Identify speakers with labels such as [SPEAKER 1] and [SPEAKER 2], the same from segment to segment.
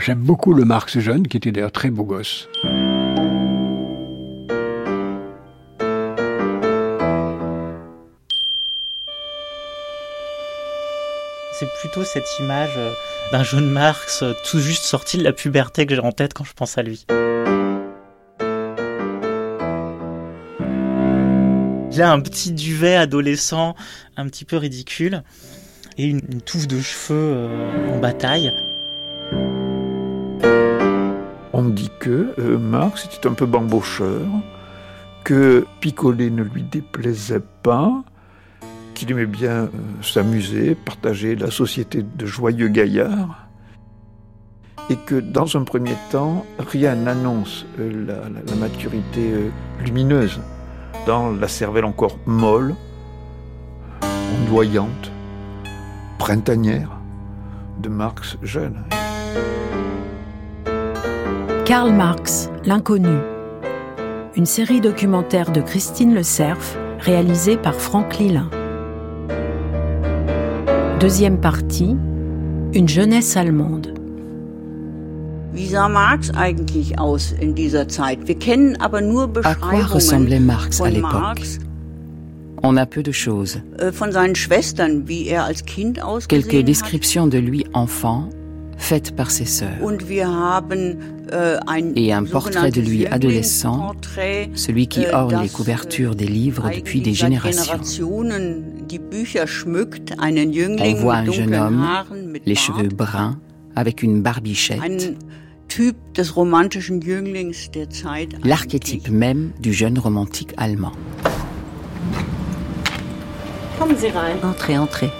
[SPEAKER 1] J'aime beaucoup le Marx jeune, qui était d'ailleurs très beau gosse.
[SPEAKER 2] C'est plutôt cette image euh, d'un jeune Marx euh, tout juste sorti de la puberté que j'ai en tête quand je pense à lui. Il a un petit duvet adolescent un petit peu ridicule et une, touffe de cheveux euh, en bataille.
[SPEAKER 3] On dit que euh, Marx était un peu bambocheur, que picoler ne lui déplaisait pas, qu'il aimait bien euh, s'amuser, partager la société de joyeux gaillards, et que dans un premier temps, rien n'annonce la, maturité lumineuse dans la cervelle encore molle, ondoyante, printanière de Marx jeune.
[SPEAKER 4] Karl Marx, l'inconnu. Une série documentaire de Christine Le Cerf, réalisée par Franck Lilin. Deuxième partie, une jeunesse allemande.
[SPEAKER 5] À quoi ressemblait Marx à l'époque? On a peu de choses.
[SPEAKER 6] Äh, er
[SPEAKER 5] Quelques descriptions de lui enfant, faites par ses sœurs.
[SPEAKER 6] Äh,
[SPEAKER 5] Et un portrait de lui adolescent, celui qui
[SPEAKER 6] äh,
[SPEAKER 5] orne les couvertures des livres depuis des générations. On voit un jeune homme, les cheveux bruns, avec une barbichette, l'archétype même du jeune romantique allemand.
[SPEAKER 4] Entrez, entrez.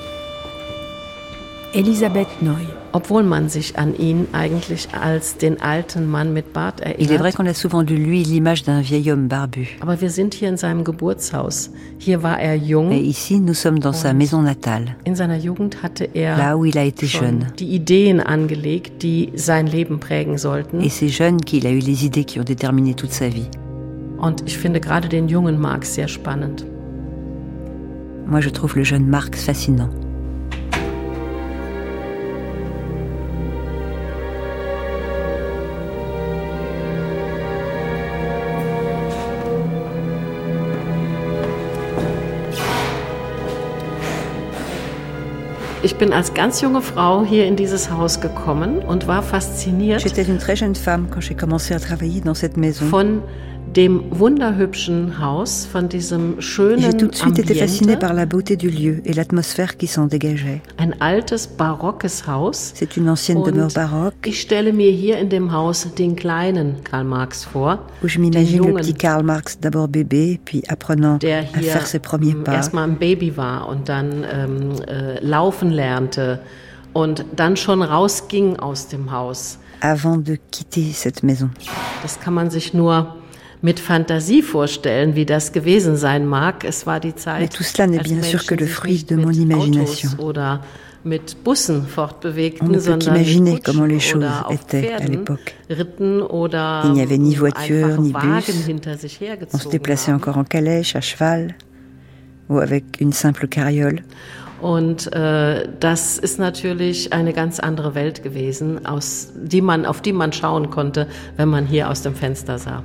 [SPEAKER 4] Elisabeth Neu.
[SPEAKER 7] Obwohl man sich an ihn eigentlich als den alten Mann mit Bart erinnert.
[SPEAKER 8] Il est vrai qu'on a souvent de lui l'image d'un vieil homme barbu.
[SPEAKER 7] Aber wir sind hier in seinem Geburtshaus. Hier war er jung.
[SPEAKER 8] Et ici, nous sommes dans sa maison natale.
[SPEAKER 7] In seiner Jugend hatte er
[SPEAKER 8] là où il a été jeune.
[SPEAKER 7] die Ideen angelegt, die sein Leben prägen sollten.
[SPEAKER 8] Et c'est jeune qu'il a eu les idées qui ont déterminé toute sa vie.
[SPEAKER 7] Und ich finde gerade den jungen Marx sehr spannend.
[SPEAKER 8] Moi, je trouve le jeune Marx fascinant.
[SPEAKER 7] Ich bin als ganz junge Frau hier in dieses Haus gekommen und war fasziniert.
[SPEAKER 8] J'étais une très jeune femme quand j'ai commencé à travailler dans cette maison.
[SPEAKER 7] Von dem wunderhübschen Haus, von diesem schönen
[SPEAKER 8] J'ai tout de suite été fascinée par la beauté du lieu et l'atmosphère qui s'en dégageait.
[SPEAKER 7] Ein altes barockes Haus.
[SPEAKER 8] C'est une ancienne demeure baroque.
[SPEAKER 7] Ich stelle mir hier in dem Haus den kleinen Karl Marx vor.
[SPEAKER 8] Où je m'imagine le petit Karl Marx d'abord bébé, puis apprenant
[SPEAKER 7] der
[SPEAKER 8] à
[SPEAKER 7] hier
[SPEAKER 8] faire ses premiers pas.
[SPEAKER 7] erstmal ein Baby war und dann ähm, äh, laufen lernte und dann schon rausging aus dem Haus.
[SPEAKER 8] Avant de quitter cette maison.
[SPEAKER 7] Das kann man sich nur mit Fantasie vorstellen, wie das gewesen sein mag. Es war die Zeit,
[SPEAKER 8] Mais tout cela n'est bien sûr que le fruit de mon
[SPEAKER 7] mit
[SPEAKER 8] imagination.
[SPEAKER 7] Oder mit Bussen fortbewegten,
[SPEAKER 8] On ne peut
[SPEAKER 7] sondern
[SPEAKER 8] qu'imaginer
[SPEAKER 7] mit
[SPEAKER 8] comment les choses étaient à l'époque.
[SPEAKER 7] ritten oder
[SPEAKER 8] Il n'y avait ni voiture, ni
[SPEAKER 7] Wagen
[SPEAKER 8] bus.
[SPEAKER 7] hinter sich
[SPEAKER 8] On se
[SPEAKER 7] hergezogen
[SPEAKER 8] déplaçait encore en calèche, à cheval, ou avec une simple carriole.
[SPEAKER 7] Und äh, das ist natürlich eine ganz andere Welt gewesen, aus die man, auf die man schauen konnte, wenn man hier aus dem Fenster sah.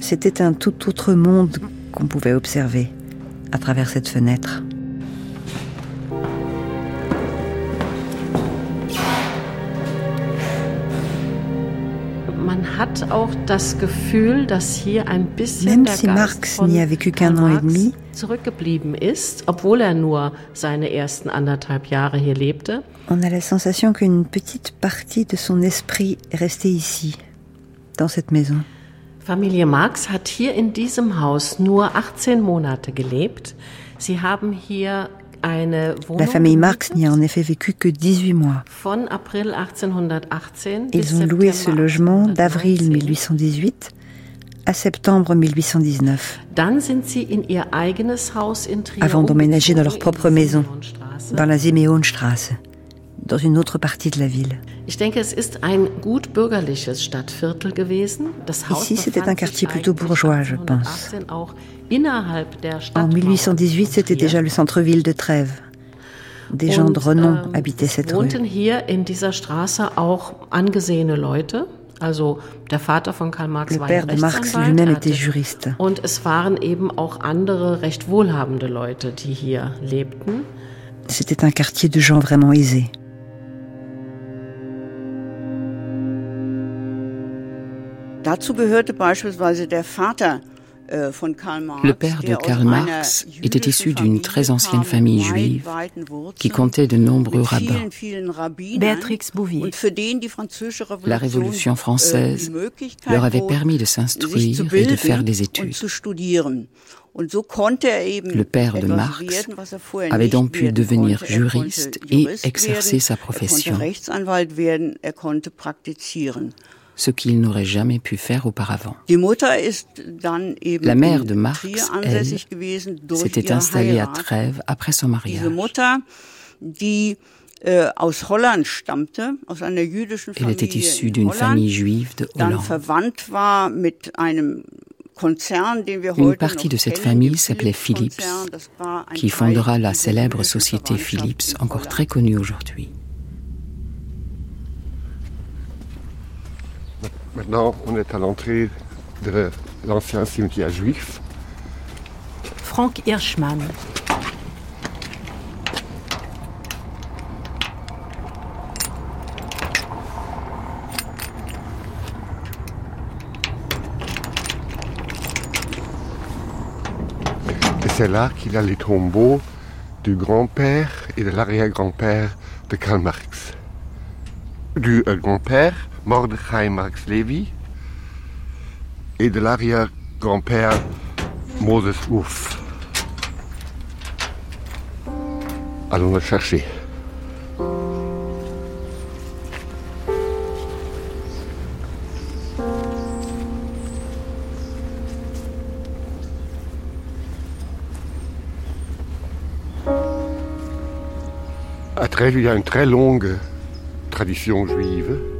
[SPEAKER 8] C'était un tout autre monde qu'on pouvait observer à travers cette fenêtre.
[SPEAKER 7] Man hat auch das Gefühl, dass hier ein bisschen
[SPEAKER 8] Même si Marx n'y a vécu qu'un an et demi,
[SPEAKER 7] zurückgeblieben ist, obwohl er nur seine ersten anderthalb Jahre hier lebte.
[SPEAKER 8] on a la sensation qu'une petite partie de son esprit est restée ici, dans cette maison.
[SPEAKER 7] Familie Marx hat hier in diesem Haus nur 18 Monate gelebt. Sie haben hier eine Wohnung
[SPEAKER 8] La famille Marx n'y a en effet vécu que 18 mois.
[SPEAKER 7] von April 1818 bis
[SPEAKER 8] Ils ont loué ce logement d'avril
[SPEAKER 7] 1819.
[SPEAKER 8] 1818 à septembre 1819,
[SPEAKER 7] Dann sind sie in ihr eigenes Haus in Trier
[SPEAKER 8] avant d'emménager dans leur propre maison, dans la Simeonstraße, dans une autre partie de la ville. Ici, c'était un quartier plutôt bourgeois, je pense.
[SPEAKER 7] 1818 Auch innerhalb der
[SPEAKER 8] En
[SPEAKER 7] Stadtmauern
[SPEAKER 8] 1818,
[SPEAKER 7] von
[SPEAKER 8] c'était déjà le centre-ville de Trèves. Des gens de renom ähm, habitaient cette rue. Le père de Marx lui-même était juriste.
[SPEAKER 7] Und es waren eben auch andere recht wohlhabende Leute, die hier lebten.
[SPEAKER 8] C'était un quartier de gens vraiment aisés.
[SPEAKER 5] Le père de Karl Marx était issu d'une très ancienne famille juive qui comptait de nombreux rabbins.
[SPEAKER 8] Béatrix Bouvier.
[SPEAKER 5] La Révolution française leur avait permis de s'instruire et de faire des études. Le père de Marx avait donc pu devenir juriste et exercer sa profession ce qu'il n'aurait jamais pu faire auparavant. La mère de Marx, elle, s'était installée à Trèves après son mariage.
[SPEAKER 6] Äh,
[SPEAKER 5] elle était issue d'une famille juive de Hollande. Une partie de cette famille s'appelait Philips, qui fondera la célèbre société Philips, encore très connue aujourd'hui.
[SPEAKER 9] Maintenant, on est à l'entrée de l'ancien cimetière juif.
[SPEAKER 4] Frank Hirschmann.
[SPEAKER 9] Et c'est là qu'il y a les tombeaux du grand-père et de l'arrière-grand-père de Karl Marx. Du euh, grand-père Mordechai Marx Levy et de l'arrière-grand-père Moses Ouf. Allons le chercher. À Trèves, il y a une très longue tradition juive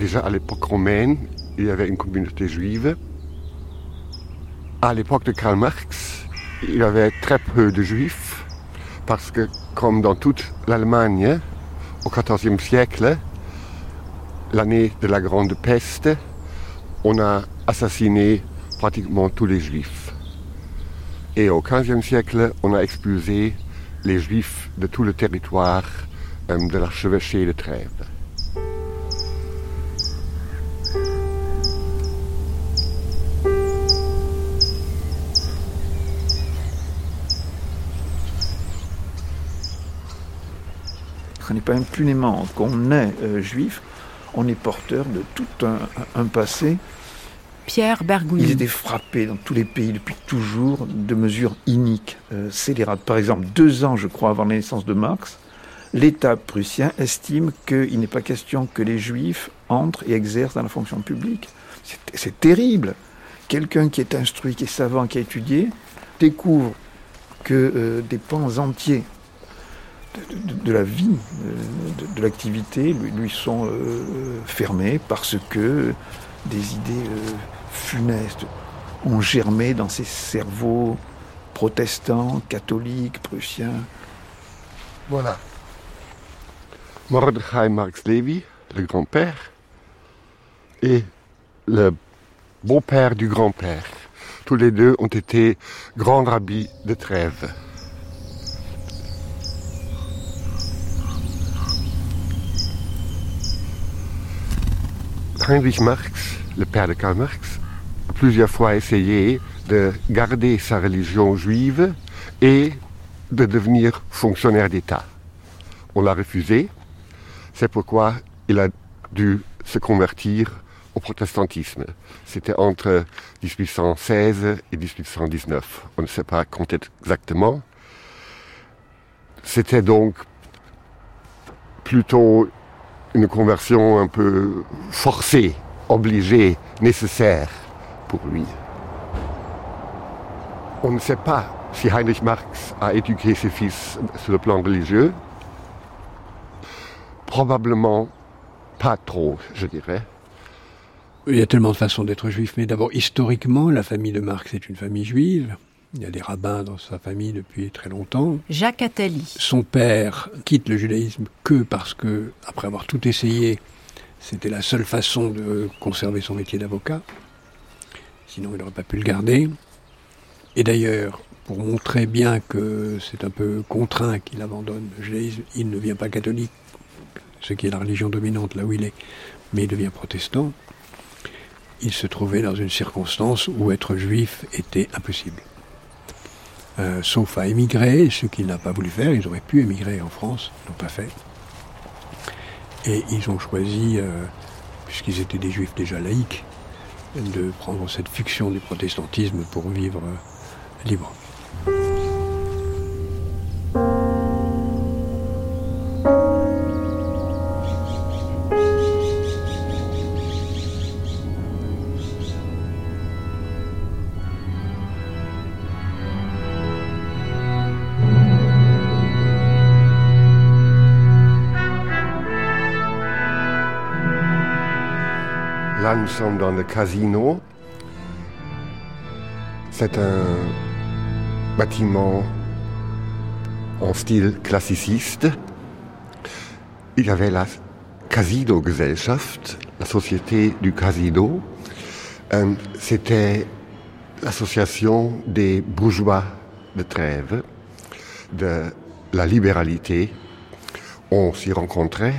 [SPEAKER 9] Déjà à l'époque romaine, il y avait une communauté juive. À l'époque de Karl Marx, il y avait très peu de juifs, parce que comme dans toute l'Allemagne, au XIVe siècle, l'année de la Grande Peste, on a assassiné pratiquement tous les juifs. Et au XVe siècle, on a expulsé les juifs de tout le territoire euh, de l'archevêché de Trèves.
[SPEAKER 3] Ce n'est pas impunément qu'on est euh, juif, on est porteur de tout un, passé.
[SPEAKER 4] Pierre Bergouni.
[SPEAKER 3] Ils étaient frappés dans tous les pays depuis toujours de mesures iniques, euh, scélérates. Par exemple, deux ans, je crois, avant la naissance de Marx, l'État prussien estime qu'il n'est pas question que les juifs entrent et exercent dans la fonction publique. C'est terrible. Quelqu'un qui est instruit, qui est savant, qui a étudié, découvre que euh, des pans entiers de, la vie, euh, de, l'activité, lui, sont euh, fermés parce que des idées euh, funestes ont germé dans ses cerveaux protestants, catholiques, prussiens.
[SPEAKER 9] Voilà. Mordechai Marx Levy, le grand-père, et le beau-père du grand-père. Tous les deux ont été grands rabbis de Trèves. Heinrich Marx, le père de Karl Marx, a plusieurs fois essayé de garder sa religion juive et de devenir fonctionnaire d'État. On l'a refusé. C'est pourquoi il a dû se convertir au protestantisme. C'était entre 1816 et 1819. On ne sait pas compter exactement. C'était donc plutôt une conversion un peu forcée, obligée, nécessaire pour lui. On ne sait pas si Heinrich Marx a éduqué ses fils sur le plan religieux. Probablement pas trop, je dirais.
[SPEAKER 1] Il y a tellement de façons d'être juif, mais d'abord, historiquement, la famille de Marx est une famille juive. Il y a des rabbins dans sa famille depuis très longtemps.
[SPEAKER 4] Jacques Attali.
[SPEAKER 1] Son père quitte le judaïsme que parce que, après avoir tout essayé, c'était la seule façon de conserver son métier d'avocat. Sinon, il n'aurait pas pu le garder. Et d'ailleurs, pour montrer bien que c'est un peu contraint qu'il abandonne le judaïsme, il ne devient pas catholique, ce qui est la religion dominante là où il est, mais il devient protestant. Il se trouvait dans une circonstance où être juif était impossible. Euh, sauf à émigrer, ce qu'il n'a pas voulu faire. Ils auraient pu émigrer en France, ils n'ont pas fait. Et ils ont choisi, euh, puisqu'ils étaient des juifs déjà laïcs, de prendre cette fiction du protestantisme pour vivre euh, libre.
[SPEAKER 9] Sommes dans le casino. C'est un bâtiment en style classiciste. Il y avait la Casino Gesellschaft, la société du casino. Euh, c'était l'association des bourgeois de Trèves, de la libéralité. On s'y rencontrait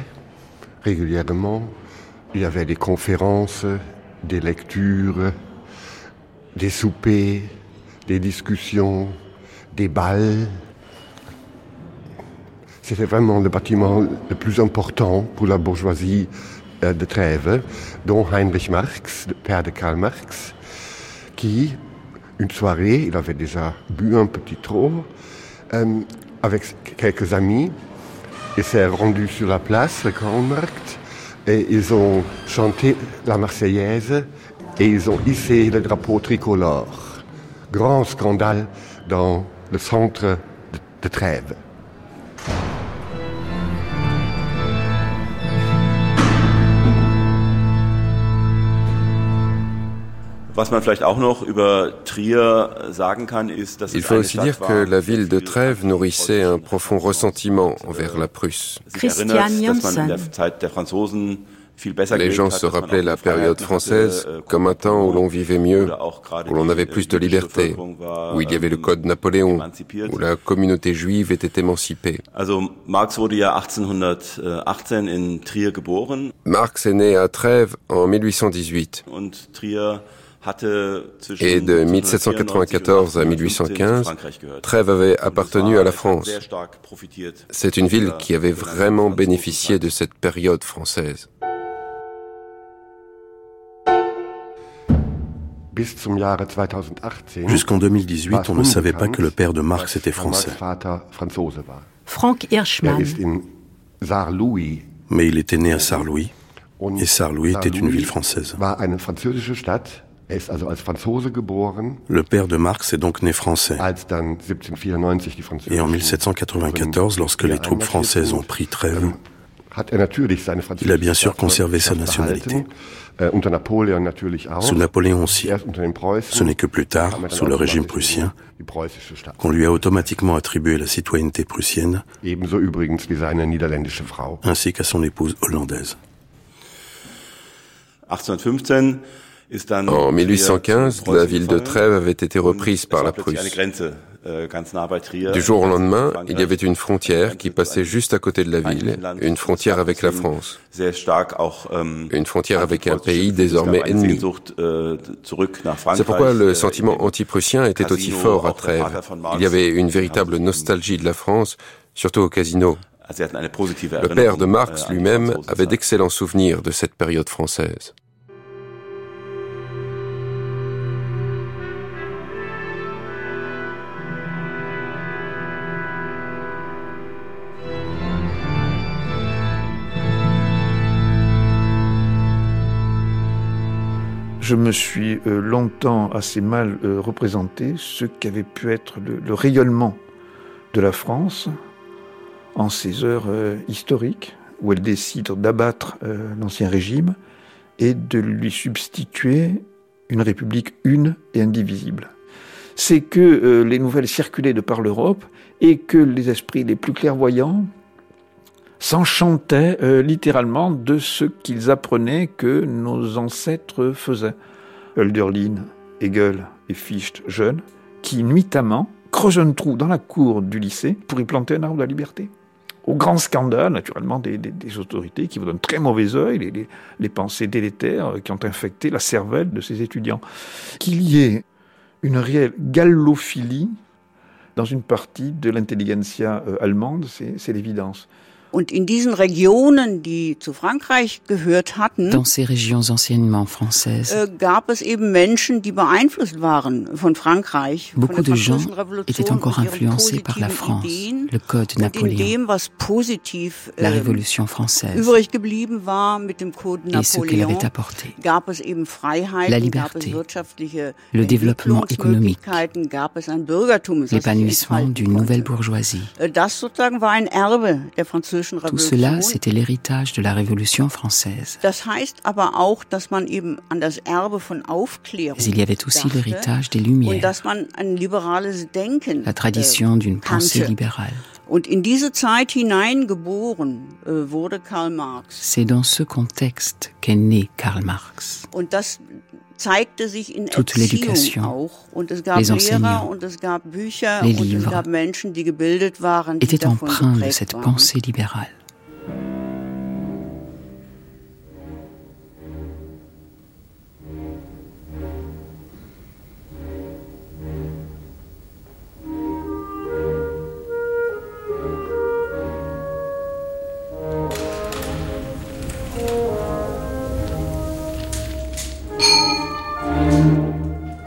[SPEAKER 9] régulièrement il y avait des conférences, des lectures, des soupers, des discussions, des balles. C'était vraiment le bâtiment le plus important pour la bourgeoisie euh, de Trèves, dont Heinrich Marx, le père de Karl Marx, qui, une soirée, il avait déjà bu un petit trop, euh, avec quelques amis, il s'est rendu sur la place, le Karl-Markt, et ils ont chanté la Marseillaise et ils ont hissé le drapeau tricolore. Grand scandale dans le centre de, Trèves.
[SPEAKER 10] Il faut aussi dire que la ville de Trèves nourrissait un profond ressentiment envers la Prusse.
[SPEAKER 4] Christian Janssen.
[SPEAKER 10] Les gens se rappelaient la période française
[SPEAKER 2] äh,
[SPEAKER 10] comme un temps où l'on vivait mieux, où l'on avait plus de liberté, où il y avait le code Napoléon, où la communauté juive était émancipée. Marx est né à Trèves en 1818. Et de 1794 à 1815, Trèves avait appartenu à la France. C'est une ville qui avait vraiment bénéficié de cette période française.
[SPEAKER 11] Jusqu'en 2018, on ne savait pas que le père de Marx était français.
[SPEAKER 4] Frank Hirschmann.
[SPEAKER 11] Mais il était né à Sarre-Louis, et Sarre-Louis était une ville française. Le père de Marx est donc né français. Et en 1794, lorsque les troupes françaises ont pris Trèves, er il a bien sûr conservé sa nationalité.
[SPEAKER 9] Äh,
[SPEAKER 11] sous Napoléon aussi. Ce n'est que plus tard, sous le régime prussien, qu'on lui a automatiquement attribué la citoyenneté prussienne, ainsi qu'à son épouse hollandaise.
[SPEAKER 10] En 1815, la ville de Trèves avait été reprise par la Prusse.
[SPEAKER 2] Äh,
[SPEAKER 10] du jour au lendemain, il y avait une frontière qui passait juste à côté de la ville, une frontière avec la France,
[SPEAKER 2] ähm,
[SPEAKER 10] une frontière avec un pays désormais ennemi.
[SPEAKER 2] Äh,
[SPEAKER 10] C'est pourquoi le
[SPEAKER 2] äh,
[SPEAKER 10] sentiment anti-prussien était aussi fort à Trèves. Il y avait une véritable nostalgie de la France, surtout au casino. Le père de Marx lui-même avait d'excellents souvenirs de cette période française.
[SPEAKER 3] Je me suis euh, longtemps assez mal euh, représenté ce qu'avait pu être le, rayonnement de la France en ces heures euh, historiques où elle décide d'abattre l'ancien régime et de lui substituer une république une et indivisible. c'est que les nouvelles circulaient de par l'Europe et que les esprits les plus clairvoyants s'enchantaient euh, littéralement de ce qu'ils apprenaient que nos ancêtres faisaient. Hölderlin, Hegel et Fichte, jeunes, qui nuitamment creusent un trou dans la cour du lycée pour y planter un arbre de la liberté. Au grand scandale, naturellement, des, autorités qui vous donnent très mauvais œil les, les, pensées délétères qui ont infecté la cervelle de ces étudiants. Qu'il y ait une réelle gallophilie dans une partie de l'intelligentsia euh, allemande, c'est l'évidence.
[SPEAKER 6] Und in diesen Regionen, die zu Frankreich gehört hatten, äh, gab es eben Menschen, die beeinflusst waren von Frankreich.
[SPEAKER 5] Beaucoup de gens étaient encore influencés par la France, le Code Napoléon,
[SPEAKER 6] dem, was positiv,
[SPEAKER 5] la Révolution française,
[SPEAKER 6] übrig geblieben war mit dem Code
[SPEAKER 5] apporté.
[SPEAKER 6] Gab es eben Freiheiten,
[SPEAKER 5] la liberté, le développement économique,
[SPEAKER 6] gab es ein Bürgertum,
[SPEAKER 5] l'épanouissement d'une nouvelle bourgeoisie.
[SPEAKER 6] Äh, das sozusagen war ein Erbe der französischen
[SPEAKER 5] Tout cela, c'était l'héritage de la Révolution française.
[SPEAKER 6] Mais
[SPEAKER 5] il y avait aussi l'héritage des Lumières, la tradition d'une pensée libérale. C'est dans ce contexte qu'est né Karl Marx. Toute l'éducation, les enseignants, les livres étaient empreints de cette pensée libérale.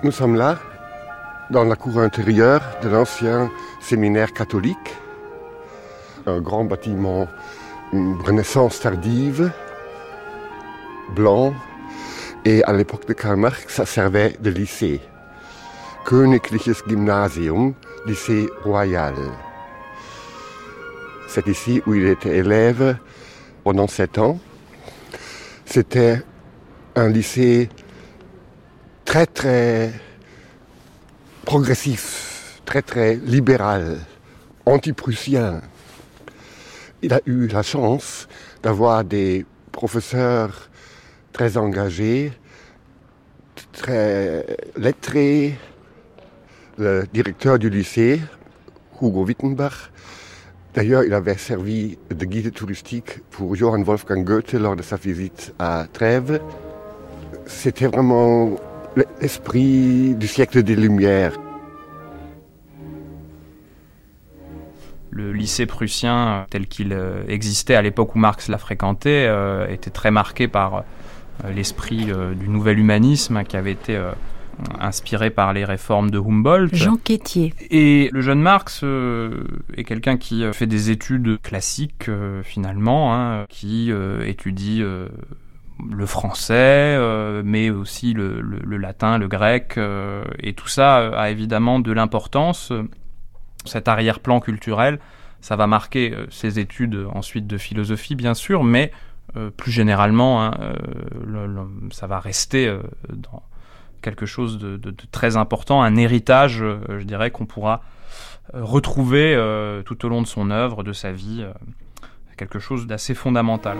[SPEAKER 9] Nous sommes là, dans la cour intérieure de l'ancien séminaire catholique, un grand bâtiment renaissance tardive, blanc, et à l'époque de Karl Marx, ça servait de lycée. Königliches Gymnasium, lycée royal. C'est ici où il était élève pendant sept ans. C'était un lycée très très progressif, très très libéral, anti-prussien. Il a eu la chance d'avoir des professeurs très engagés, très lettrés. Le directeur du lycée, Hugo Wittenbach, D'ailleurs, il avait servi de guide touristique pour Johann Wolfgang Goethe lors de sa visite à Trèves. C'était vraiment l'esprit du siècle des Lumières.
[SPEAKER 12] Le lycée prussien, euh, tel qu'il euh, existait à l'époque où Marx l'a fréquenté, euh, était très marqué par l'esprit du nouvel humanisme qui avait été inspiré par les réformes de Humboldt.
[SPEAKER 4] Jean Quétier.
[SPEAKER 12] Et le jeune Marx est quelqu'un qui fait des études classiques finalement, hein, qui étudie le français, euh, mais aussi le, latin, le grec, euh, et tout ça a évidemment de l'importance. Cet arrière-plan culturel, ça va marquer euh, ses études ensuite de philosophie, bien sûr, mais plus généralement, hein, ça va rester dans quelque chose de, très important, un héritage, je dirais, qu'on pourra retrouver tout au long de son œuvre, de sa vie, quelque chose d'assez fondamental.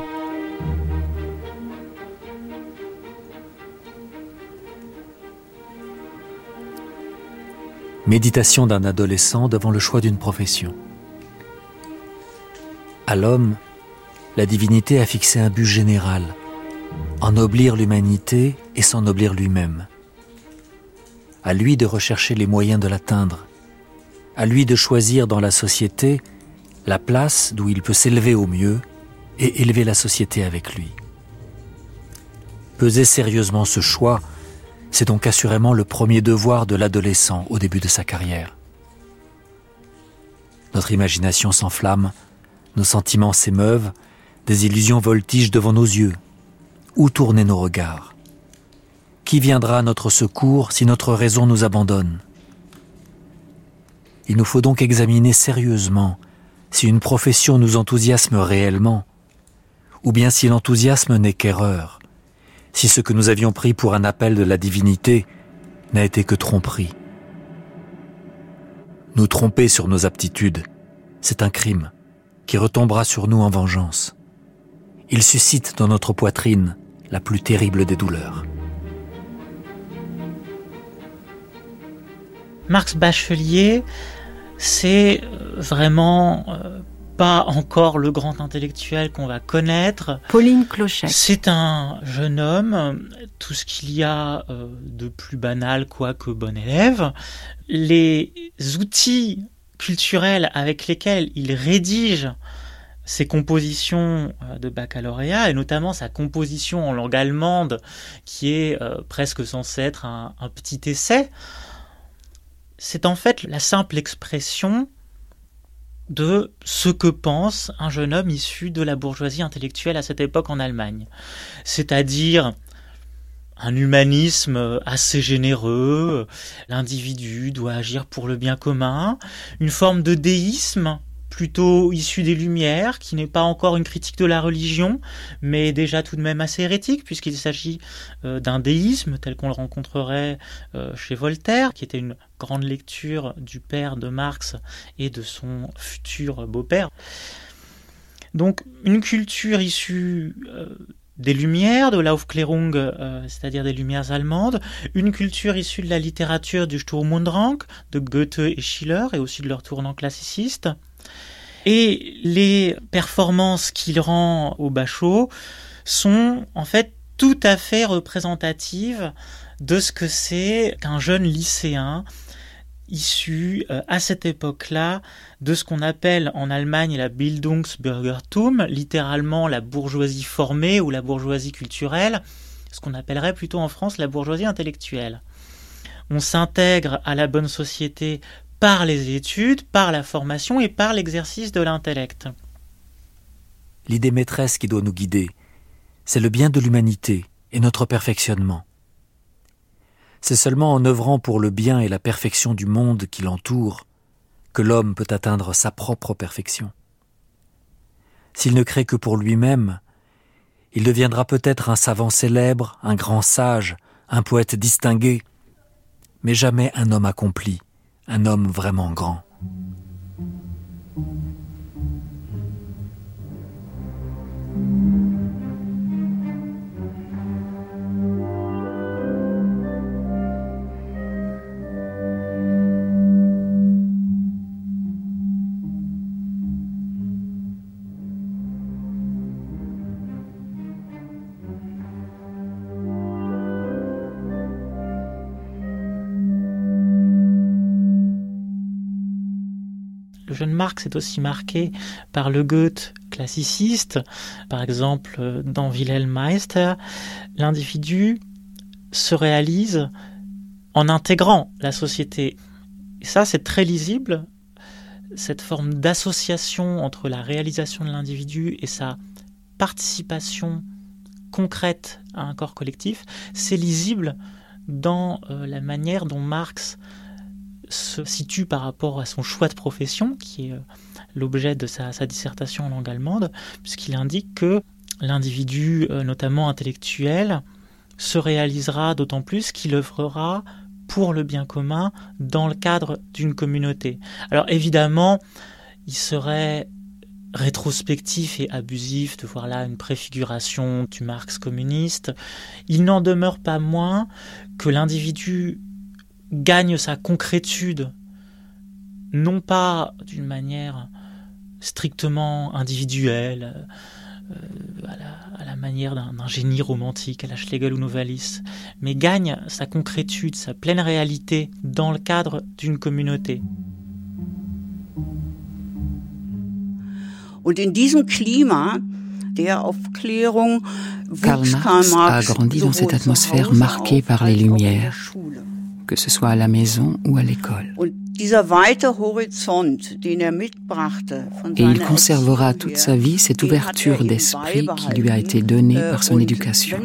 [SPEAKER 13] Méditation d'un adolescent devant le choix d'une profession. À l'homme, la divinité a fixé un but général, ennoblir l'humanité et s'ennoblir lui-même. À lui de rechercher les moyens de l'atteindre, à lui de choisir dans la société la place d'où il peut s'élever au mieux et élever la société avec lui. Peser sérieusement ce choix c'est donc assurément le premier devoir de l'adolescent au début de sa carrière. Notre imagination s'enflamme, nos sentiments s'émeuvent, des illusions voltigent devant nos yeux. Où tourner nos regards? Qui viendra à notre secours si notre raison nous abandonne? Il nous faut donc examiner sérieusement si une profession nous enthousiasme réellement, ou bien si l'enthousiasme n'est qu'erreur, si ce que nous avions pris pour un appel de la divinité n'a été que tromperie. Nous tromper sur nos aptitudes, c'est un crime qui retombera sur nous en vengeance. Il suscite dans notre poitrine la plus terrible des douleurs.
[SPEAKER 2] Marx Bachelier, c'est vraiment euh, pas encore le grand intellectuel qu'on va connaître.
[SPEAKER 4] Pauline Clochet.
[SPEAKER 2] C'est un jeune homme, tout ce qu'il y a euh, de plus banal, quoique bon élève. Les outils culturels avec lesquels il rédige ses compositions euh, de baccalauréat, et notamment sa composition en langue allemande, qui est euh, presque censée être un, un petit essai, c'est en fait la simple expression de ce que pense un jeune homme issu de la bourgeoisie intellectuelle à cette époque en Allemagne. C'est-à-dire un humanisme assez généreux, l'individu doit agir pour le bien commun, une forme de déisme plutôt issu des Lumières, qui n'est pas encore une critique de la religion, mais déjà tout de même assez hérétique, puisqu'il s'agit euh, d'un déisme tel qu'on le rencontrerait euh, chez Voltaire, qui était une grande lecture du père de Marx et de son futur beau-père. Donc une culture issue euh, des Lumières, de l'Aufklärung, c'est-à-dire des Lumières allemandes, une culture issue de la littérature du Sturm de Goethe et Schiller, et aussi de leur tournant classiciste, et les performances qu'il rend au Bachot sont en fait tout à fait représentatives de ce que c'est qu'un jeune lycéen issu euh, à cette époque-là de ce qu'on appelle en Allemagne la Bildungsbürgertum, littéralement la bourgeoisie formée ou la bourgeoisie culturelle, ce qu'on appellerait plutôt en France la bourgeoisie intellectuelle. On s'intègre à la bonne société par les études, par la formation et par l'exercice de l'intellect.
[SPEAKER 13] L'idée maîtresse qui doit nous guider, c'est le bien de l'humanité et notre perfectionnement. C'est seulement en œuvrant pour le bien et la perfection du monde qui l'entoure que l'homme peut atteindre sa propre perfection. S'il ne crée que pour lui-même, il deviendra peut-être un savant célèbre, un grand sage, un poète distingué, mais jamais un homme accompli, un homme vraiment grand.
[SPEAKER 2] Jeune Marx est aussi marqué par le Goethe classiciste. Par exemple, dans Wilhelm Meister, l'individu se réalise en intégrant la société. Et ça, c'est très lisible, cette forme d'association entre la réalisation de l'individu et sa participation concrète à un corps collectif, c'est lisible dans euh, la manière dont Marx se situe par rapport à son choix de profession, qui est euh, l'objet de sa, dissertation en langue allemande, puisqu'il indique que l'individu, euh, notamment intellectuel, se réalisera d'autant plus qu'il œuvrera pour le bien commun dans le cadre d'une communauté. Alors évidemment, il serait rétrospectif et abusif de voir là une préfiguration du Marx communiste. Il n'en demeure pas moins que l'individu gagne sa concrétude, non pas d'une manière strictement individuelle, euh, à, la, manière d'un génie romantique à la Schlegel ou Novalis, mais gagne sa concrétude, sa pleine réalité dans le cadre d'une communauté.
[SPEAKER 5] Karl Marx a grandi dans cette atmosphère marquée par les Lumières que ce soit à la maison ou à l'école. Et il conservera toute sa vie cette ouverture d'esprit qui lui a été donnée par son éducation.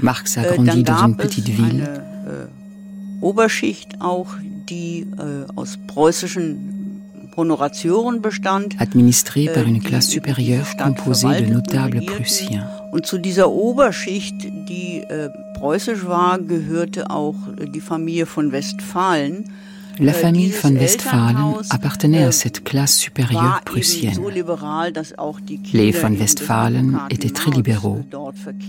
[SPEAKER 5] Marx a grandi dans une petite ville. Administré par une classe supérieure composée de notables prussiens.
[SPEAKER 6] Und zu dieser Oberschicht, die äh, preußisch war, gehörte auch die Familie von Westfalen.
[SPEAKER 5] La famille von Westphalen appartenait à cette classe supérieure prussienne. Les von Westphalen étaient très libéraux.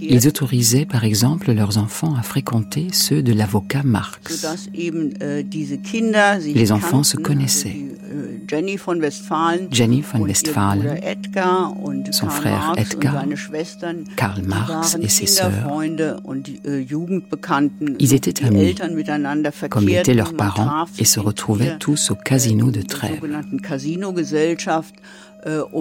[SPEAKER 5] Ils autorisaient par exemple leurs enfants à fréquenter ceux de l'avocat Marx. Les enfants se connaissaient. Jenny von Westphalen, son frère Edgar, Karl Marx et ses sœurs. Ils étaient amis, comme étaient leurs parents, et se retrouvaient tous au casino de Trèves.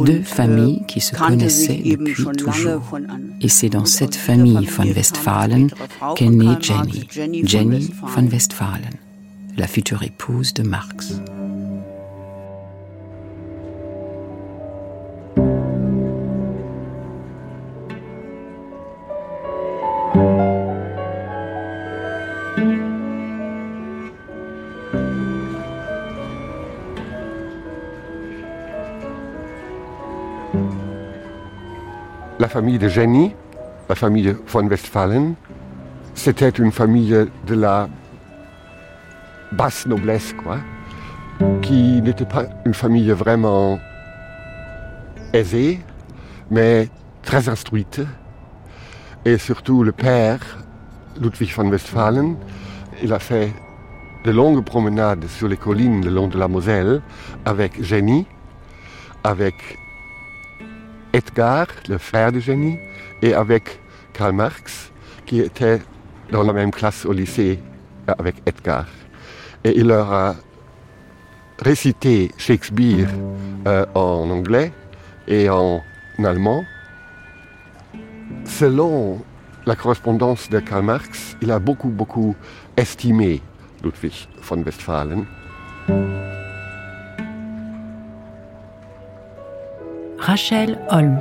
[SPEAKER 5] Deux familles qui se connaissaient depuis toujours. Et c'est dans cette famille von Westphalen qu'est née Jenny, Jenny von Westphalen, la future épouse de Marx.
[SPEAKER 9] Famille de Jenny, la famille von Westphalen, c'était une famille de la basse noblesse, quoi, qui n'était pas une famille vraiment aisée, mais très instruite. Et surtout le père, Ludwig von Westphalen, il a fait de longues promenades sur les collines le long de la Moselle avec Jenny, avec Edgar, le frère de Jenny, et avec Karl Marx, qui était dans la même classe au lycée avec Edgar. Et il leur a récité Shakespeare euh, en anglais et en allemand. Selon la correspondance de Karl Marx, il a beaucoup, beaucoup estimé Ludwig von Westphalen.
[SPEAKER 4] Rachel Holmes.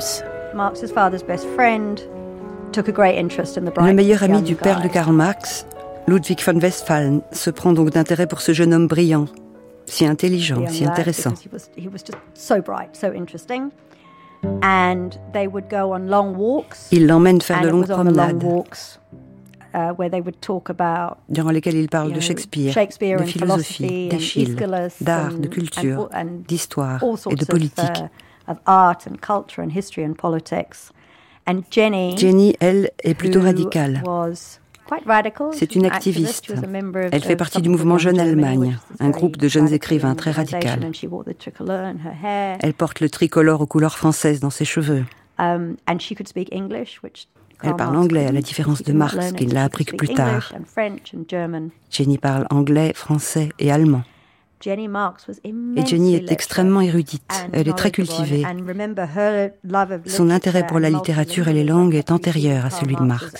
[SPEAKER 8] Le meilleur ami du père de Karl Marx, Ludwig von Westphalen, se prend donc d'intérêt pour ce jeune homme brillant, si intelligent, si intéressant. Il l'emmène faire de longues promenades uh, durant lesquelles il parle de Shakespeare, de philosophie, d'Achille, d'art, de culture, d'histoire et de politique. Jenny, elle, est plutôt radicale. C'est une activiste. Elle fait partie du mouvement Jeune Allemagne, un groupe de jeunes écrivains très radical. Elle porte le tricolore aux couleurs françaises dans ses cheveux. Elle parle anglais, à la différence de Marx, qui l'a appris que plus tard. Jenny parle anglais, français et allemand. Et Jenny est extrêmement érudite, elle est très cultivée. Son intérêt pour la littérature et les langues est antérieur à celui de Marx.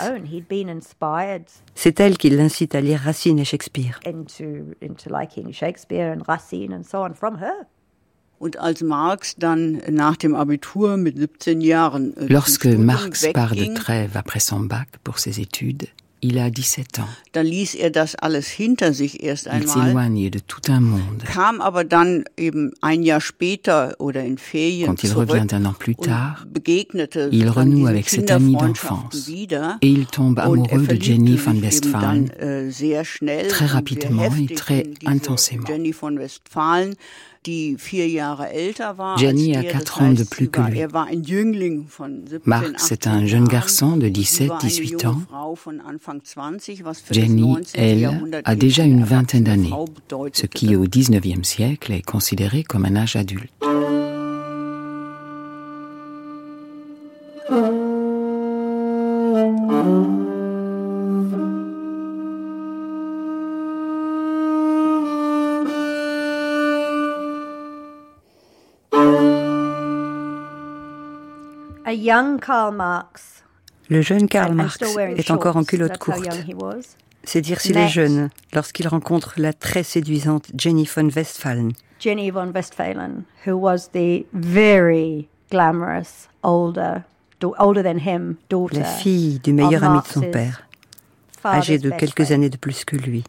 [SPEAKER 8] C'est elle qui l'incite à lire Racine et Shakespeare.
[SPEAKER 5] Lorsque Marx part de Trèves après son bac pour ses études, il a 17 ans.
[SPEAKER 6] Dann ließ er das alles hinter sich erst einmal.
[SPEAKER 5] De tout un monde.
[SPEAKER 6] Kam aber dann eben ein Jahr später oder in Ferien
[SPEAKER 5] Quand il revient un an plus tard, il renoue avec cet ami d'enfance et il tombe amoureux de Jenny von Westphalen
[SPEAKER 6] äh,
[SPEAKER 5] très rapidement et très intensément.
[SPEAKER 6] Jenny von Westphalen
[SPEAKER 5] Jenny a 4 ans de plus que lui. Marx est un jeune garçon de 17-18 ans. Jenny, elle, a déjà une vingtaine d'années, ce qui au XIXe siècle est considéré comme un âge adulte.
[SPEAKER 8] Le jeune Karl Marx est encore en culotte courte. C'est dire s'il est jeune lorsqu'il rencontre la très séduisante Jenny von Westphalen.
[SPEAKER 14] Jenny von Westphalen, who was the very glamorous older, older than him, daughter
[SPEAKER 8] la fille du meilleur ami de son père, âgée de quelques années de plus que lui.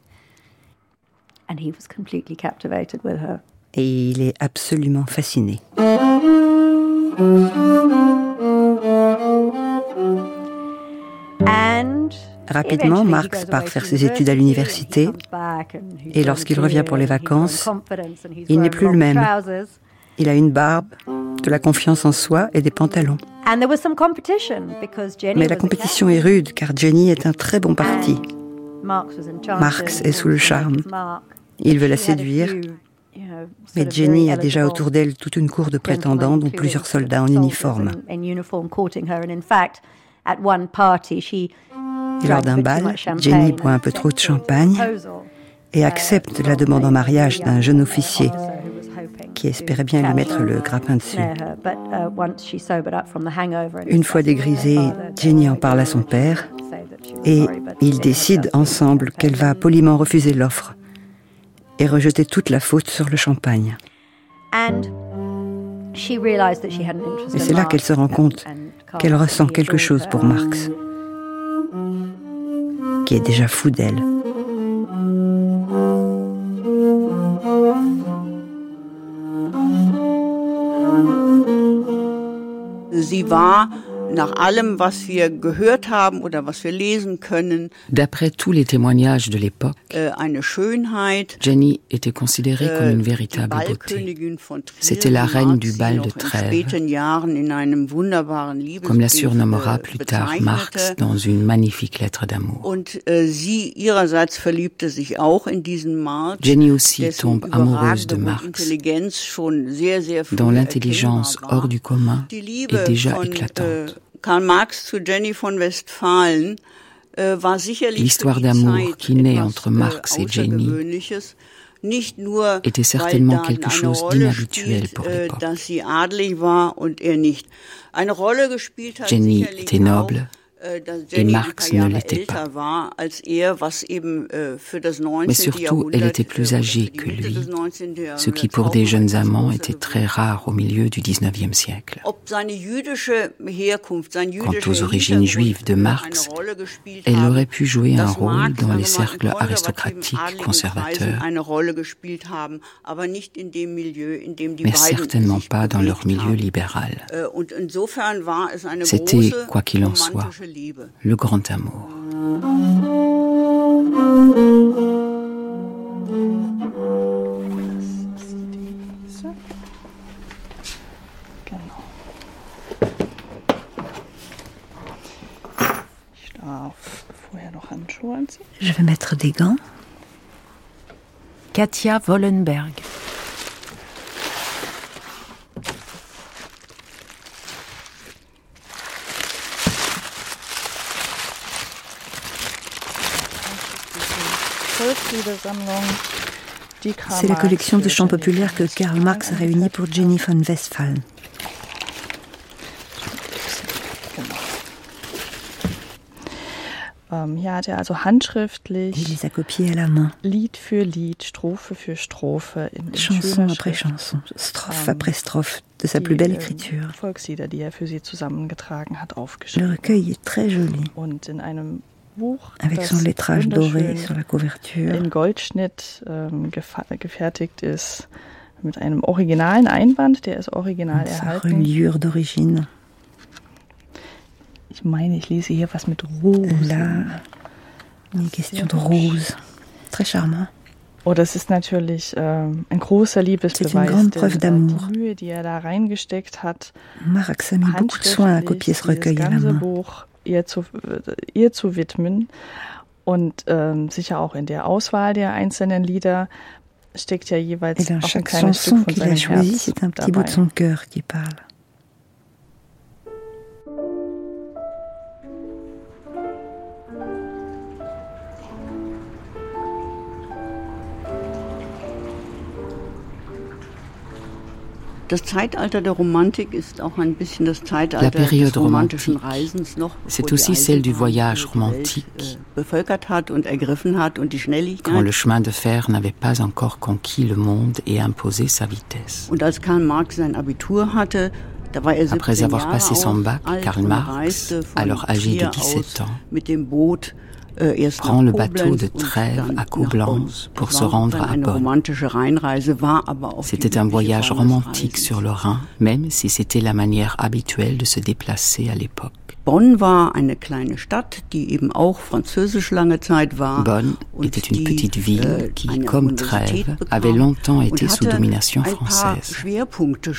[SPEAKER 14] And he was completely captivated with her.
[SPEAKER 8] Et il est absolument fasciné. Rapidement, Marx part faire ses études à l'université et lorsqu'il revient pour les vacances, il n'est plus le même. Il a une barbe, de la confiance en soi et des pantalons. Mais la compétition est rude car Jenny est un très bon parti. Marx est sous le charme. Il veut la séduire. Mais Jenny a déjà autour d'elle toute une cour de prétendants, dont plusieurs soldats en uniforme. Et lors d'un bal, Jenny boit un peu trop de champagne et accepte la demande en mariage d'un jeune officier qui espérait bien lui mettre le grappin dessus. Une fois dégrisée, Jenny en parle à son père et ils décident ensemble qu'elle va poliment refuser l'offre et rejeter toute la faute sur le champagne. Et c'est là qu'elle se rend compte qu'elle ressent quelque chose pour Marx, qui est déjà fou d'elle.
[SPEAKER 6] Sie war nach allem, was wir gehört haben oder was wir lesen können.
[SPEAKER 5] D'après tous les témoignages de l'époque,
[SPEAKER 6] äh, eine Schönheit.
[SPEAKER 5] Jenny était considérée äh, comme une véritable beauté. C'était la reine du bal de Trèves, comme la surnommera äh, plus tard Marx dans une magnifique lettre d'amour. Jenny aussi tombe amoureuse de Marx, dont l'intelligence hors du commun est déjà éclatante.
[SPEAKER 6] Karl Marx zu Jenny von Westphalen äh, war sicherlich
[SPEAKER 5] L'histoire d'amour qui naît entre Marx et Jenny était certainement quelque chose d'inhabituel pour l'époque. Jenny était noble, äh, et Marx ne l'était pas. Äh, Mais surtout, elle était plus âgée que lui, ce qui pour des jeunes amants était très rare au milieu du XIXe siècle. Quant aux origines juives de Marx, elle aurait pu jouer un rôle dans les cercles aristocratiques conservateurs, mais certainement pas dans leur milieu libéral.
[SPEAKER 6] Äh,
[SPEAKER 5] C'était, quoi qu'il en soit, le grand amour.
[SPEAKER 8] Je vais mettre des gants.
[SPEAKER 4] Katia Wollenberg.
[SPEAKER 8] C'est la collection de chants populaires que Karl Marx a réunie pour Jenny von Westphalen.
[SPEAKER 15] Ähm, hier hat er also handschriftlich
[SPEAKER 8] Il les a copiés à la main.
[SPEAKER 15] Lied für Lied, Strophe für Strophe, in,
[SPEAKER 8] chanson après chanson, strophe après strophe, de sa plus belle ähm, écriture.
[SPEAKER 15] Volkslieder, die er für sie zusammengetragen hat, aufgeschrieben.
[SPEAKER 8] Le recueil est très joli.
[SPEAKER 15] Und in einem Buch,
[SPEAKER 8] avec son lettrage doré sur la couverture.
[SPEAKER 15] In Goldschnitt ähm, gefertigt ist, mit einem originalen Einband, der ist original erhalten.
[SPEAKER 8] Reliure d'origine.
[SPEAKER 15] Ich meine, ich lese hier was mit Rosen.
[SPEAKER 8] Là, une question de rose. Très charmant.
[SPEAKER 15] Oh, das ist natürlich ähm, ein großer Liebesbeweis.
[SPEAKER 8] Une grande
[SPEAKER 15] Die Mühe, die er da reingesteckt hat.
[SPEAKER 8] Marx a mis beaucoup de soin à copier ce recueil à la main.
[SPEAKER 15] Buch ihr zu, ihr zu widmen. Und ähm, sicher auch in der Auswahl der einzelnen Lieder steckt ja jeweils auch ein kleines Stück von seinem Herz dabei.
[SPEAKER 6] Das Zeitalter der Romantik ist auch ein bisschen das Zeitalter des romantischen Reisens noch,
[SPEAKER 5] c'est aussi celle du voyage romantique,
[SPEAKER 6] äh, bevölkert hat und ergriffen hat und die Schnelligkeit.
[SPEAKER 5] Quand le chemin de fer n'avait pas encore conquis le monde et imposé sa vitesse.
[SPEAKER 6] Und als Karl Marx sein Abitur hatte, da war er
[SPEAKER 5] Après avoir passé son bac, Karl Marx, alors âgé de 17 ans,
[SPEAKER 6] mit dem Boot
[SPEAKER 5] prend le bateau de Trèves à Coblence pour se rendre à Bonn. C'était un voyage romantique sur le Rhin, même si c'était la manière habituelle de se déplacer à l'époque.
[SPEAKER 6] Bonn war eine kleine Stadt, die eben auch französisch lange Zeit war.
[SPEAKER 5] Bonn était une petite ville äh, qui, comme Trèves, avait longtemps été sous domination française.